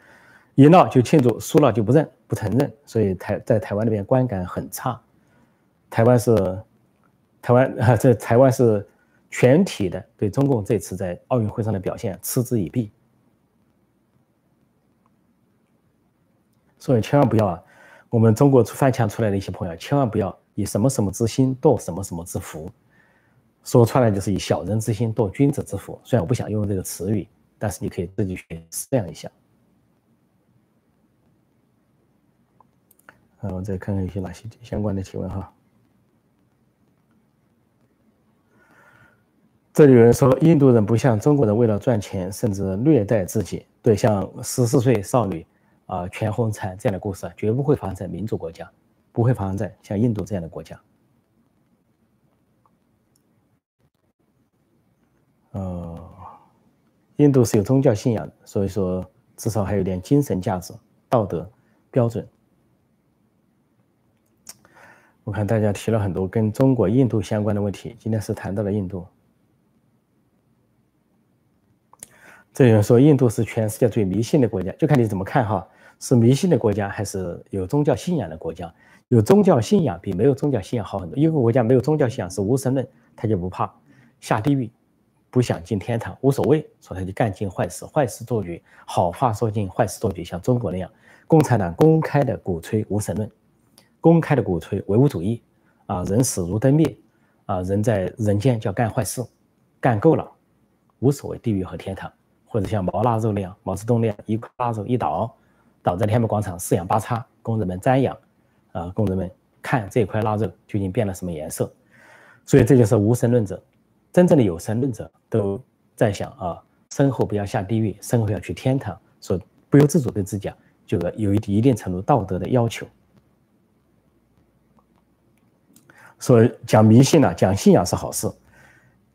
一闹就庆祝，输了就不认不承认，所以台在台湾那边观感很差，台湾是台湾啊，这台湾是。全体的对中共这次在奥运会上的表现嗤之以鼻，所以千万不要啊！我们中国翻墙出来的一些朋友，千万不要以什么什么之心夺什么什么之福，说穿了就是以小人之心度君子之腹。虽然我不想用这个词语，但是你可以自己去思量一下。嗯，我再看看有些哪些相关的提问哈。这里有人说，印度人不像中国人为了赚钱，甚至虐待自己。对，像十四岁少女啊全红婵这样的故事啊，绝不会发生在民主国家，不会发生在像印度这样的国家。印度是有宗教信仰，所以说至少还有点精神价值、道德标准。我看大家提了很多跟中国、印度相关的问题，今天是谈到了印度。这有人说印度是全世界最迷信的国家，就看你怎么看哈，是迷信的国家还是有宗教信仰的国家？有宗教信仰比没有宗教信仰好很多。一个国家没有宗教信仰是无神论，他就不怕下地狱，不想进天堂，无所谓，所以他就干尽坏事，坏事做绝，好话说尽，坏事做绝，像中国那样，共产党公开的鼓吹无神论，公开的鼓吹唯物主义，啊，人死如灯灭，啊，人在人间叫干坏事，干够了，无所谓地狱和天堂。或者像毛腊肉那样，毛泽东那样一块腊肉一倒，倒在天安门广场四仰八叉，供人们瞻仰，啊，供人们看这块腊肉究竟变了什么颜色。所以这就是无神论者，真正的有神论者都在想啊，身后不要下地狱，身后要去天堂，所不由自主对自己啊，就有一一定程度道德的要求。所以讲迷信呢，讲信仰是好事，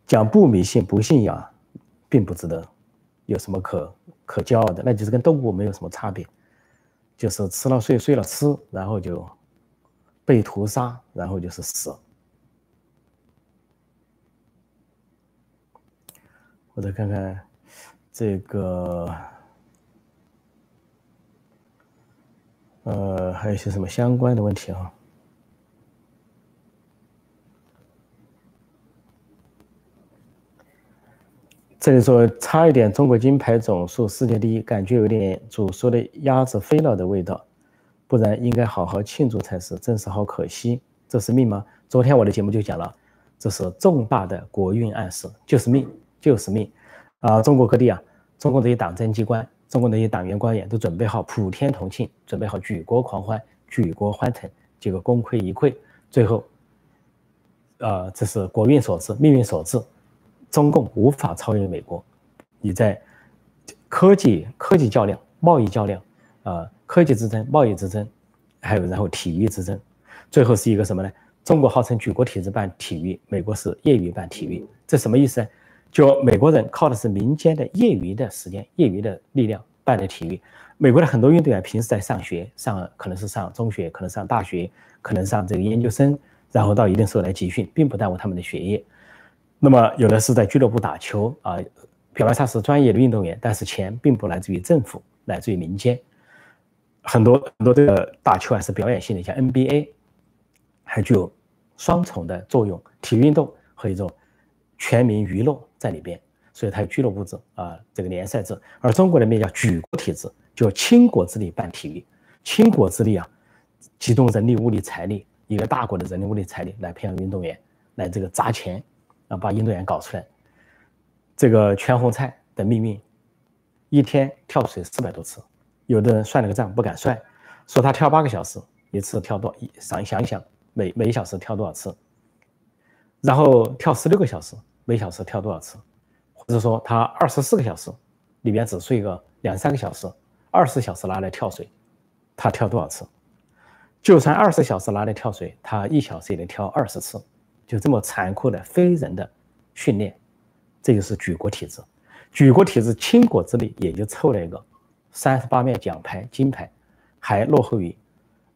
讲不迷信不信仰，并不值得。有什么可可骄傲的？那就是跟动物没有什么差别，就是吃了睡，睡了吃，然后就被屠杀，然后就是死。我再看看这个，呃，还有一些什么相关的问题啊？这里说差一点，中国金牌总数世界第一，感觉有点煮熟的鸭子飞了的味道，不然应该好好庆祝才是，真是好可惜。这是命吗？昨天我的节目就讲了，这是重大的国运暗示，就是命。就是命，啊！中国各地啊，中共这些党政机关，中共这些党员官员都准备好普天同庆，准备好举国狂欢，举国欢腾。结果功亏一篑，最后，呃，这是国运所致，命运所致。中共无法超越美国，你在科技科技较量、贸易较量，啊，科技之争、贸易之争，还有然后体育之争，最后是一个什么呢？中国号称举国体制办体育，美国是业余办体育，这什么意思呢？就美国人靠的是民间的业余的时间、业余的力量办的体育。美国的很多运动员平时在上学，上可能是上中学，可能上大学，可能上这个研究生，然后到一定时候来集训，并不耽误他们的学业。那么有的是在俱乐部打球啊，表面上是专业的运动员，但是钱并不来自于政府，来自于民间。很多很多这个打球还是表演性的，像 NBA，还具有双重的作用：体育运动和一种全民娱乐。在里边，所以它有俱乐部制啊，这个联赛制。而中国那边叫举国体制，就倾国之力办体育，倾国之力啊，集中人力、物力、财力，一个大国的人力、物力、财力来培养运动员，来这个砸钱啊，把运动员搞出来。这个全红婵的命运，一天跳水四百多次，有的人算了个账不敢算，说他跳八个小时，一次跳多，想想一想，每每小时跳多少次，然后跳十六个小时。每小时跳多少次，或者说他二十四个小时里边只睡个两三个小时，二十小时拿来跳水，他跳多少次？就算二十小时拿来跳水，他一小时也得跳二十次，就这么残酷的非人的训练，这就是举国体制。举国体制倾国之力也就凑了一个三十八面奖牌金牌，还落后于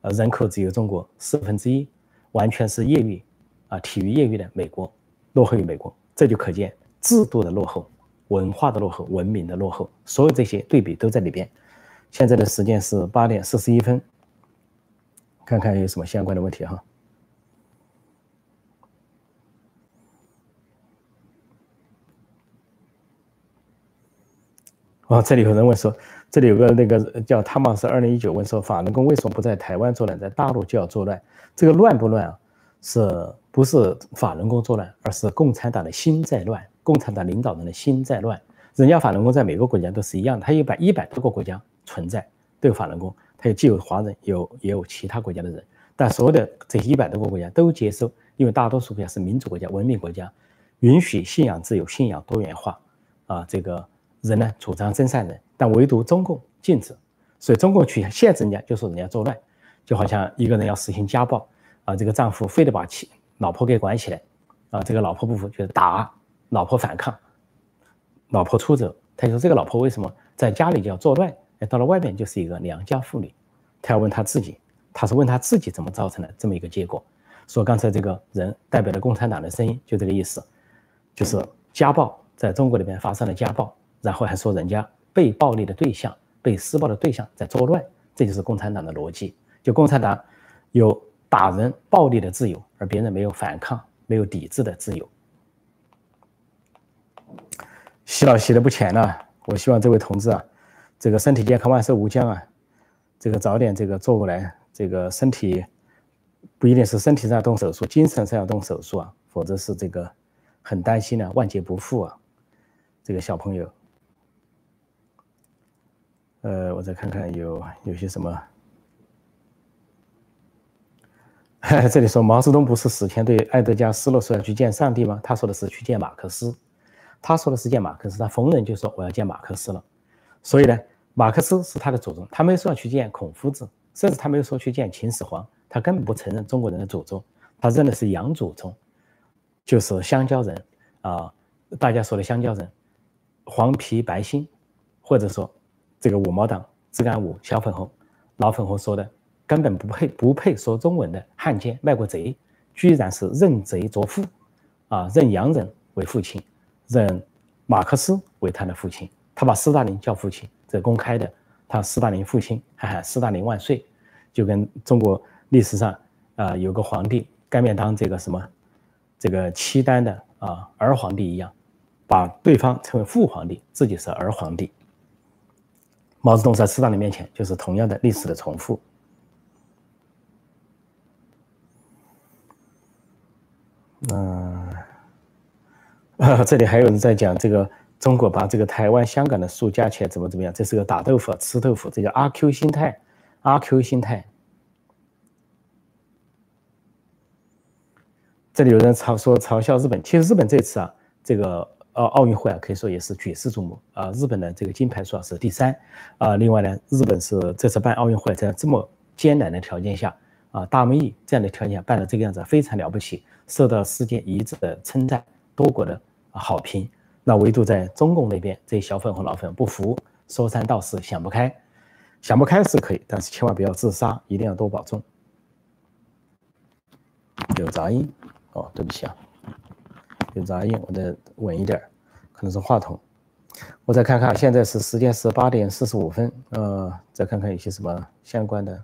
呃人口只有中国四分之一，完全是业余啊体育业余的美国，落后于美国。这就可见制度的落后、文化的落后、文明的落后，所有这些对比都在里边。现在的时间是八点四十一分，看看有什么相关的问题哈。哦，这里有人问说，这里有个那个叫汤马斯二零一九问说，法轮功为什么不在台湾作乱，在大陆就要作乱？这个乱不乱啊？是。不是法轮功作乱，而是共产党的心在乱，共产党领导人的心在乱。人家法轮功在每个国家都是一样的，它有百一百多个国家存在。都有法轮功，它有既有华人，有也有其他国家的人，但所有的这一百多个国家都接受，因为大多数国家是民主国家、文明国家，允许信仰自由、信仰多元化啊。这个人呢？主张真善人，但唯独中共禁止，所以中共去限制人家，就说人家作乱，就好像一个人要实行家暴啊，这个丈夫非得把妻。老婆给管起来，啊，这个老婆不服，就是打老婆反抗，老婆出走。他就说这个老婆为什么在家里就要作乱？到了外面就是一个良家妇女。他要问他自己，他是问他自己怎么造成的这么一个结果。说刚才这个人代表了共产党的声音，就这个意思，就是家暴在中国里面发生了家暴，然后还说人家被暴力的对象、被施暴的对象在作乱，这就是共产党的逻辑。就共产党有。打人暴力的自由，而别人没有反抗、没有抵制的自由。洗脑洗的不浅了，我希望这位同志啊，这个身体健康、万寿无疆啊，这个早点这个做过来，这个身体不一定是身体上动手术，精神上要动手术啊，否则是这个很担心呢，万劫不复啊。这个小朋友，呃，我再看看有有些什么。这里说毛泽东不是死前对埃德加·斯洛说要去见上帝吗？他说的是去见马克思，他说的是见马克思，他逢人就说我要见马克思了。所以呢，马克思是他的祖宗，他没说要去见孔夫子，甚至他没有说去见秦始皇，他根本不承认中国人的祖宗，他认的是洋祖宗，就是香蕉人啊，大家说的香蕉人，黄皮白心，或者说这个五毛党、自干五、小粉红、老粉红说的。根本不配不配说中文的汉奸卖国贼，居然是认贼作父，啊，认洋人为父亲，认马克思为他的父亲，他把斯大林叫父亲，这公开的，他斯大林父亲还喊斯大林万岁，就跟中国历史上啊有个皇帝甘愿当这个什么这个契丹的啊儿皇帝一样，把对方称为父皇帝，自己是儿皇帝。毛泽东在斯大林面前就是同样的历史的重复。嗯，啊，这里还有人在讲这个中国把这个台湾、香港的数加起来怎么怎么样？这是个打豆腐、吃豆腐，这叫阿 Q 心态。阿 Q 心态。这里有人嘲说嘲笑日本，其实日本这次啊，这个呃奥运会啊，可以说也是举世瞩目啊。日本的这个金牌数啊是第三啊。另外呢，日本是这次办奥运会，在这么艰难的条件下啊，大瘟疫这样的条件办的这个样子，非常了不起。受到世界一致的称赞，多国的好评。那唯独在中共那边，这些小粉红、老粉不服，说三道四，想不开。想不开是可以，但是千万不要自杀，一定要多保重。有杂音哦，对不起啊，有杂音，我得稳一点，可能是话筒。我再看看，现在是时间是八点四十五分，呃，再看看有些什么相关的。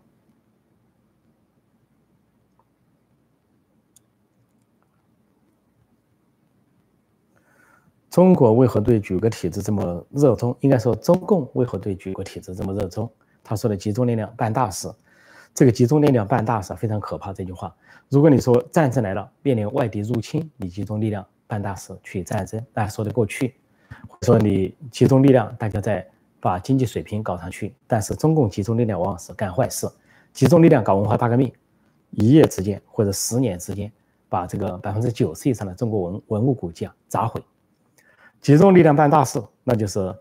中国为何对举国体制这么热衷？应该说，中共为何对举国体制这么热衷？他说的“集中力量办大事”，这个“集中力量办大事”非常可怕。这句话，如果你说战争来了，面临外敌入侵，你集中力量办大事去战争，那说得过去；说你集中力量，大家在把经济水平搞上去。但是中共集中力量往往是干坏事，集中力量搞文化大革命，一夜之间或者十年之间，把这个百分之九十以上的中国文文物古迹啊砸毁。集中力量办大事，那就是，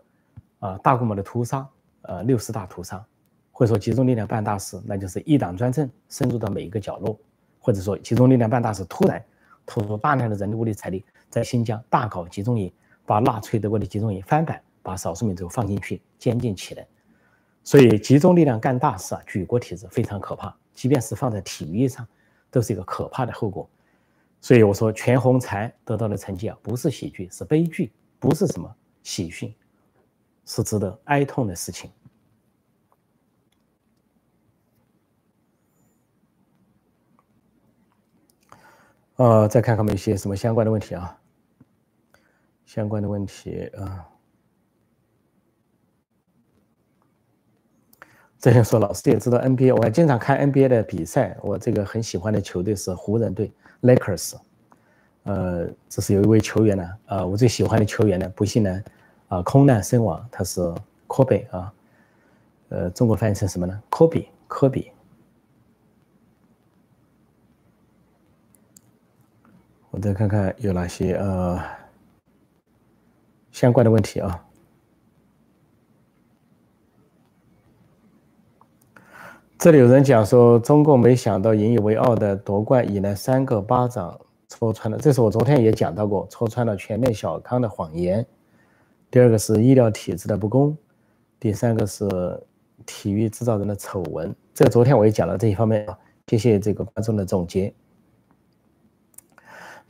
啊，大规模的屠杀，呃，六十大屠杀，或者说集中力量办大事，那就是一党专政深入到每一个角落，或者说集中力量办大事，突然投入大量的人力物力财力，在新疆大搞集中营，把纳粹德国的集中营翻版，把少数民族放进去监禁起来。所以集中力量干大事啊，举国体制非常可怕，即便是放在体育上，都是一个可怕的后果。所以我说，全红婵得到的成绩啊，不是喜剧，是悲剧。不是什么喜讯，是值得哀痛的事情。呃，再看看我们一些什么相关的问题啊？相关的问题啊，这样说，老师也知道 NBA，我还经常看 NBA 的比赛。我这个很喜欢的球队是湖人队 （Lakers）。呃，这是有一位球员呢，呃，我最喜欢的球员呢，不幸呢，啊，空难身亡，他是科比啊，呃，中国翻译成什么呢？科比，科比。我再看看有哪些呃相关的问题啊。这里有人讲说，中共没想到引以为傲的夺冠引来三个巴掌。戳穿了，这是我昨天也讲到过，戳穿了全面小康的谎言。第二个是医疗体制的不公，第三个是体育制造人的丑闻。这昨天我也讲了这一方面啊。谢谢这个观众的总结。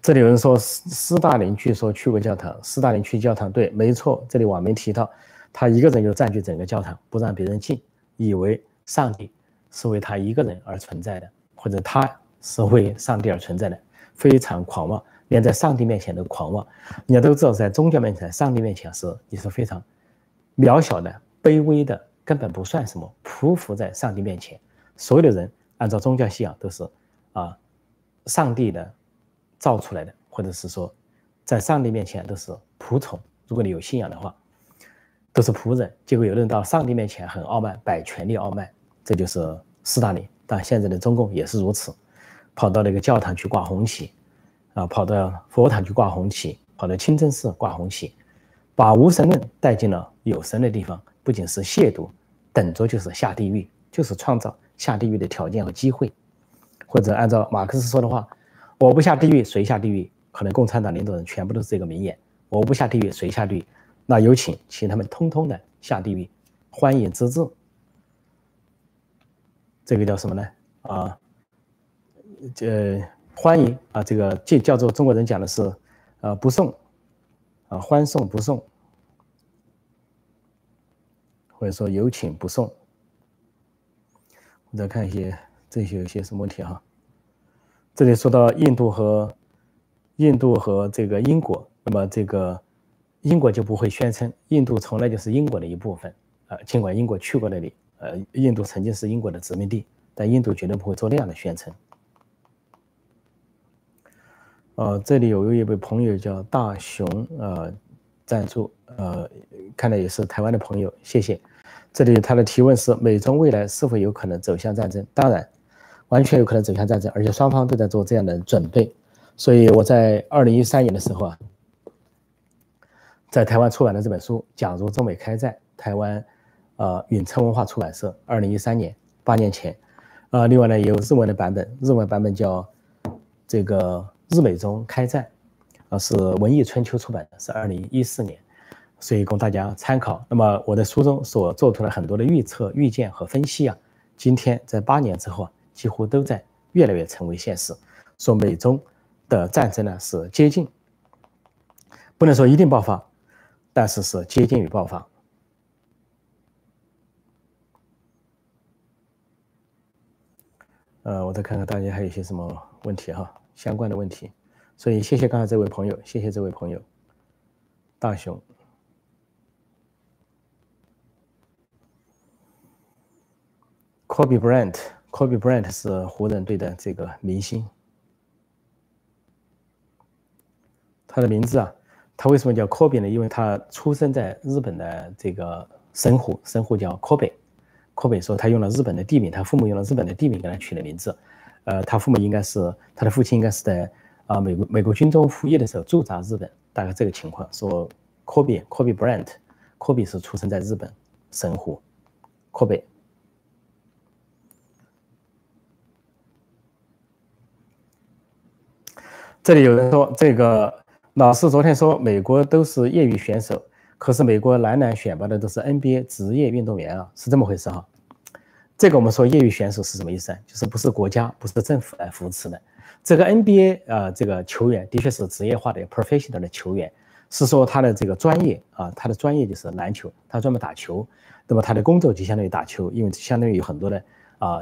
这里有人说斯斯大林据说去过教堂，斯大林去教堂，对，没错。这里网民提到，他一个人就占据整个教堂，不让别人进，以为上帝是为他一个人而存在的，或者他是为上帝而存在的。非常狂妄，连在上帝面前都狂妄。人家都知道，在宗教面前，上帝面前是你是非常渺小的、卑微的，根本不算什么。匍匐在上帝面前，所有的人按照宗教信仰都是啊，上帝的造出来的，或者是说，在上帝面前都是仆从。如果你有信仰的话，都是仆人。结果有人到上帝面前很傲慢，摆权力傲慢，这就是斯大林。但现在的中共也是如此。跑到那个教堂去挂红旗，啊，跑到佛堂去挂红旗，跑到清真寺挂红旗，把无神论带进了有神的地方，不仅是亵渎，等着就是下地狱，就是创造下地狱的条件和机会。或者按照马克思说的话，我不下地狱谁下地狱？可能共产党领导人全部都是这个名言。我不下地狱谁下地狱？那有请，请他们通通的下地狱，欢迎之至。这个叫什么呢？啊？呃，欢迎啊！这个这叫做中国人讲的是，呃，不送，啊，欢送不送，或者说有请不送。我再看一些这些有些什么问题哈？这里说到印度和印度和这个英国，那么这个英国就不会宣称印度从来就是英国的一部分啊，尽管英国去过那里，呃，印度曾经是英国的殖民地，但印度绝对不会做那样的宣称。呃，这里有一位朋友叫大熊，呃，赞助，呃，看来也是台湾的朋友，谢谢。这里他的提问是：美中未来是否有可能走向战争？当然，完全有可能走向战争，而且双方都在做这样的准备。所以我在二零一三年的时候啊，在台湾出版的这本书《假如中美开战》，台湾，呃，允城文化出版社，二零一三年，八年前，呃，另外呢也有日文的版本，日文版本叫这个。日美中开战，啊，是文艺春秋出版的，是二零一四年，所以供大家参考。那么我的书中所做出了很多的预测、预见和分析啊，今天在八年之后啊，几乎都在越来越成为现实。说美中的战争呢是接近，不能说一定爆发，但是是接近于爆发。呃，我再看看大家还有些什么问题哈。相关的问题，所以谢谢刚才这位朋友，谢谢这位朋友，大熊，Kobe Bryant，Kobe Bryant 是湖人队的这个明星，他的名字啊，他为什么叫 Kobe 呢？因为他出生在日本的这个神户，神户叫 Kobe，Kobe 说他用了日本的地名，他父母用了日本的地名给他取的名字。呃，他父母应该是他的父亲，应该是在啊美国美国军中服役的时候驻扎日本，大概这个情况。说科比科比 Bryant，科比是出生在日本神户，科比。这里有人说，这个老师昨天说美国都是业余选手，可是美国男篮选拔的都是 NBA 职业运动员啊，是这么回事哈。这个我们说业余选手是什么意思？就是不是国家不是政府来扶持的。这个 NBA 啊，这个球员的确是职业化的 professional 的球员，是说他的这个专业啊，他的专业就是篮球，他专门打球。那么他的工作就相当于打球，因为相当于有很多的啊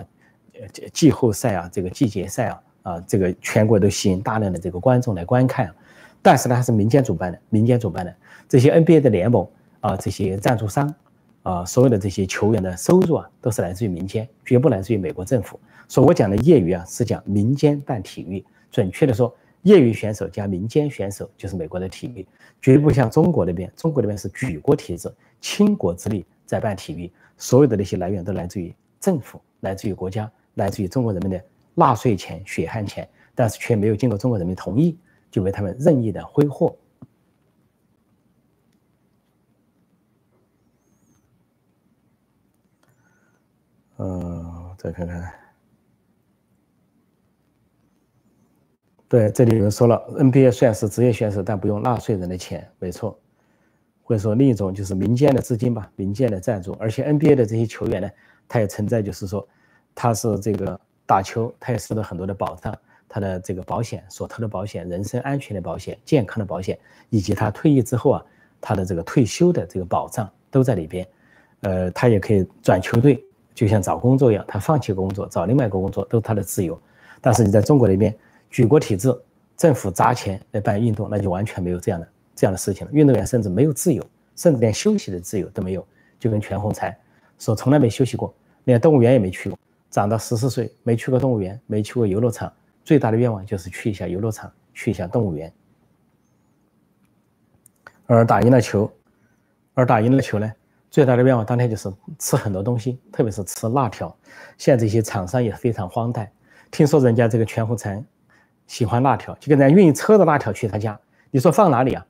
季后赛啊，这个季节赛啊啊，这个全国都吸引大量的这个观众来观看。但是呢，他是民间主办的，民间主办的这些 NBA 的联盟啊，这些赞助商。啊，所有的这些球员的收入啊，都是来自于民间，绝不来自于美国政府。所以我讲的业余啊，是讲民间办体育。准确的说，业余选手加民间选手就是美国的体育，绝不像中国那边。中国那边是举国体制，倾国之力在办体育，所有的那些来源都来自于政府，来自于国家，来自于中国人民的纳税钱、血汗钱，但是却没有经过中国人民同意，就被他们任意的挥霍。嗯，再看看。对，这里有人说了，NBA 虽然是职业选手，但不用纳税人的钱，没错。或者说另一种就是民间的资金吧，民间的赞助。而且 NBA 的这些球员呢，他也存在，就是说他是这个打球，他也受到很多的保障，他的这个保险所投的保险、人身安全的保险、健康的保险，以及他退役之后啊，他的这个退休的这个保障都在里边。呃，他也可以转球队。就像找工作一样，他放弃工作找另外一个工作都是他的自由。但是你在中国那边，举国体制，政府砸钱来办运动，那就完全没有这样的这样的事情了。运动员甚至没有自由，甚至连休息的自由都没有。就跟全红婵说，从来没休息过，连动物园也没去过。长到十四岁没去过动物园，没去过游乐场，最大的愿望就是去一下游乐场，去一下动物园。而打赢了球，而打赢了球呢？最大的愿望当天就是吃很多东西，特别是吃辣条。现在这些厂商也非常荒诞。听说人家这个全红婵喜欢辣条，就跟人家运一车的辣条去他家，你说放哪里啊？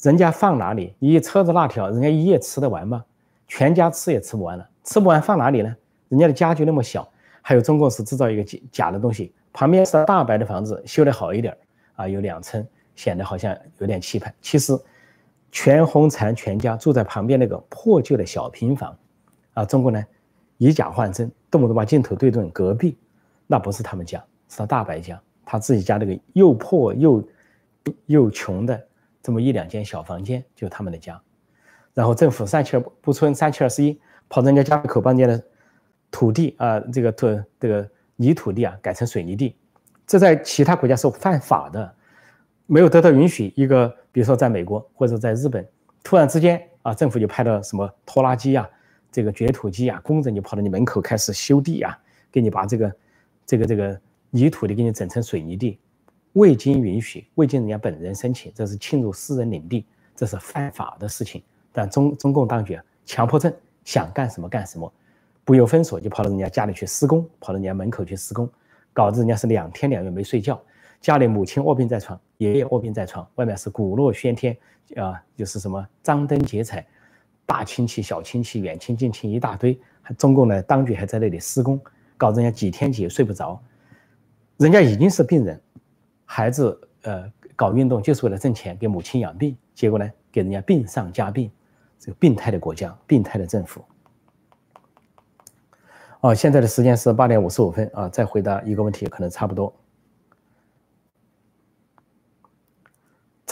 人家放哪里？一车子辣条，人家一夜吃得完吗？全家吃也吃不完了，吃不完放哪里呢？人家的家就那么小，还有中共是制造一个假假的东西，旁边是大白的房子，修得好一点啊，有两层，显得好像有点气派。其实。全红婵全家住在旁边那个破旧的小平房，啊，中国呢以假换真，动不动把镜头对准隔壁，那不是他们家，是他大伯家，他自己家那个又破又又穷的这么一两间小房间就是他们的家，然后政府三七二不村三七二十一，跑人家家门口把人家的土地啊，这个土这个泥土地啊改成水泥地，这在其他国家是犯法的，没有得到允许。一个比如说在美国或者在日本，突然之间啊，政府就派了什么拖拉机啊，这个掘土机啊，工人就跑到你门口开始修地啊，给你把这个这个这个泥土地给你整成水泥地。未经允许，未经人家本人申请，这是侵入私人领地，这是犯法的事情。但中中共当局啊强迫症，想干什么干什么，不由分说就跑到人家家里去施工，跑到人家门口去施工，搞得人家是两天两夜没睡觉。家里母亲卧病在床，爷爷卧病在床，外面是鼓乐喧天，啊，就是什么张灯结彩，大亲戚、小亲戚、远亲近亲一大堆。还中共呢，当局还在那里施工，搞人家几天几夜睡不着。人家已经是病人。孩子，呃，搞运动就是为了挣钱，给母亲养病，结果呢，给人家病上加病，这个病态的国家，病态的政府。哦，现在的时间是八点五十五分啊，再回答一个问题，可能差不多。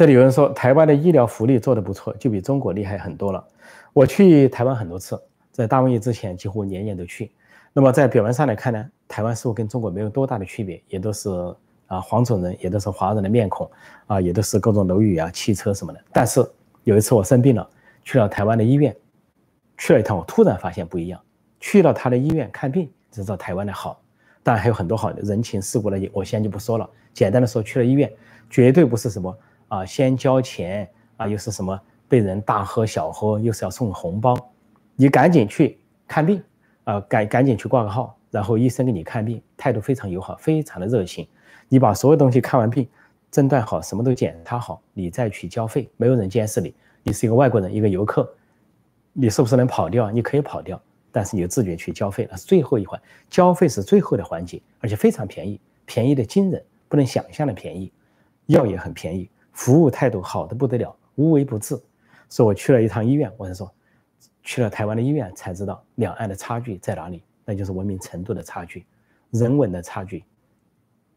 这里有人说台湾的医疗福利做得不错，就比中国厉害很多了。我去台湾很多次，在大瘟疫之前几乎年年都去。那么在表面上来看呢，台湾似乎跟中国没有多大的区别，也都是。啊，黄种人也都是华人的面孔，啊，也都是各种楼宇啊、汽车什么的。但是有一次我生病了，去了台湾的医院，去了一趟，我突然发现不一样。去了他的医院看病，知道台湾的好，当然还有很多好的人情世故的，我先就不说了。简单的说，去了医院，绝对不是什么啊，先交钱啊，又是什么被人大喝小喝，又是要送红包，你赶紧去看病啊，赶赶紧去挂个号，然后医生给你看病，态度非常友好，非常的热情。你把所有东西看完病，诊断好，什么都检查好，你再去交费，没有人监视你。你是一个外国人，一个游客，你是不是能跑掉？你可以跑掉，但是你就自觉去交费，那是最后一环。交费是最后的环节，而且非常便宜，便宜的惊人，不能想象的便宜。药也很便宜，服务态度好的不得了，无微不至。说我去了一趟医院，我是说，去了台湾的医院才知道两岸的差距在哪里，那就是文明程度的差距，人文的差距。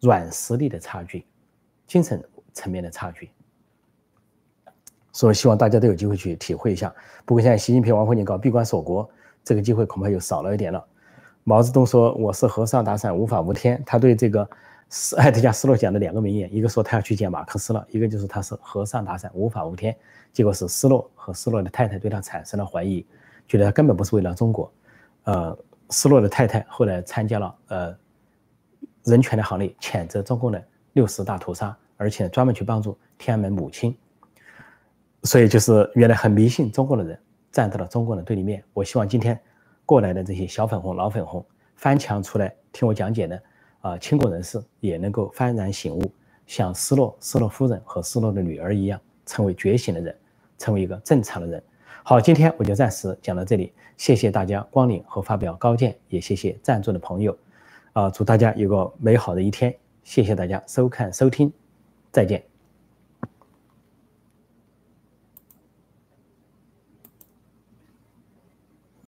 软实力的差距，精神层面的差距，所以希望大家都有机会去体会一下。不过现在习近平、王沪宁搞闭关锁国，这个机会恐怕又少了一点了。毛泽东说：“我是和尚打伞，无法无天。”他对这个斯艾特加斯洛讲的两个名言，一个说他要去见马克思了，一个就是他是和尚打伞，无法无天。结果是斯洛和斯洛的太太对他产生了怀疑，觉得他根本不是为了中国。呃，斯洛的太太后来参加了呃。人权的行列，谴责中共的六十大屠杀，而且专门去帮助天安门母亲。所以就是原来很迷信中共的人站到了中共的对立面。我希望今天过来的这些小粉红、老粉红翻墙出来听我讲解呢啊，亲国人士也能够幡然醒悟，像斯诺、斯诺夫人和斯诺的女儿一样，成为觉醒的人，成为一个正常的人。好，今天我就暂时讲到这里，谢谢大家光临和发表高见，也谢谢赞助的朋友。啊，祝大家有个美好的一天！谢谢大家收看收听，再见。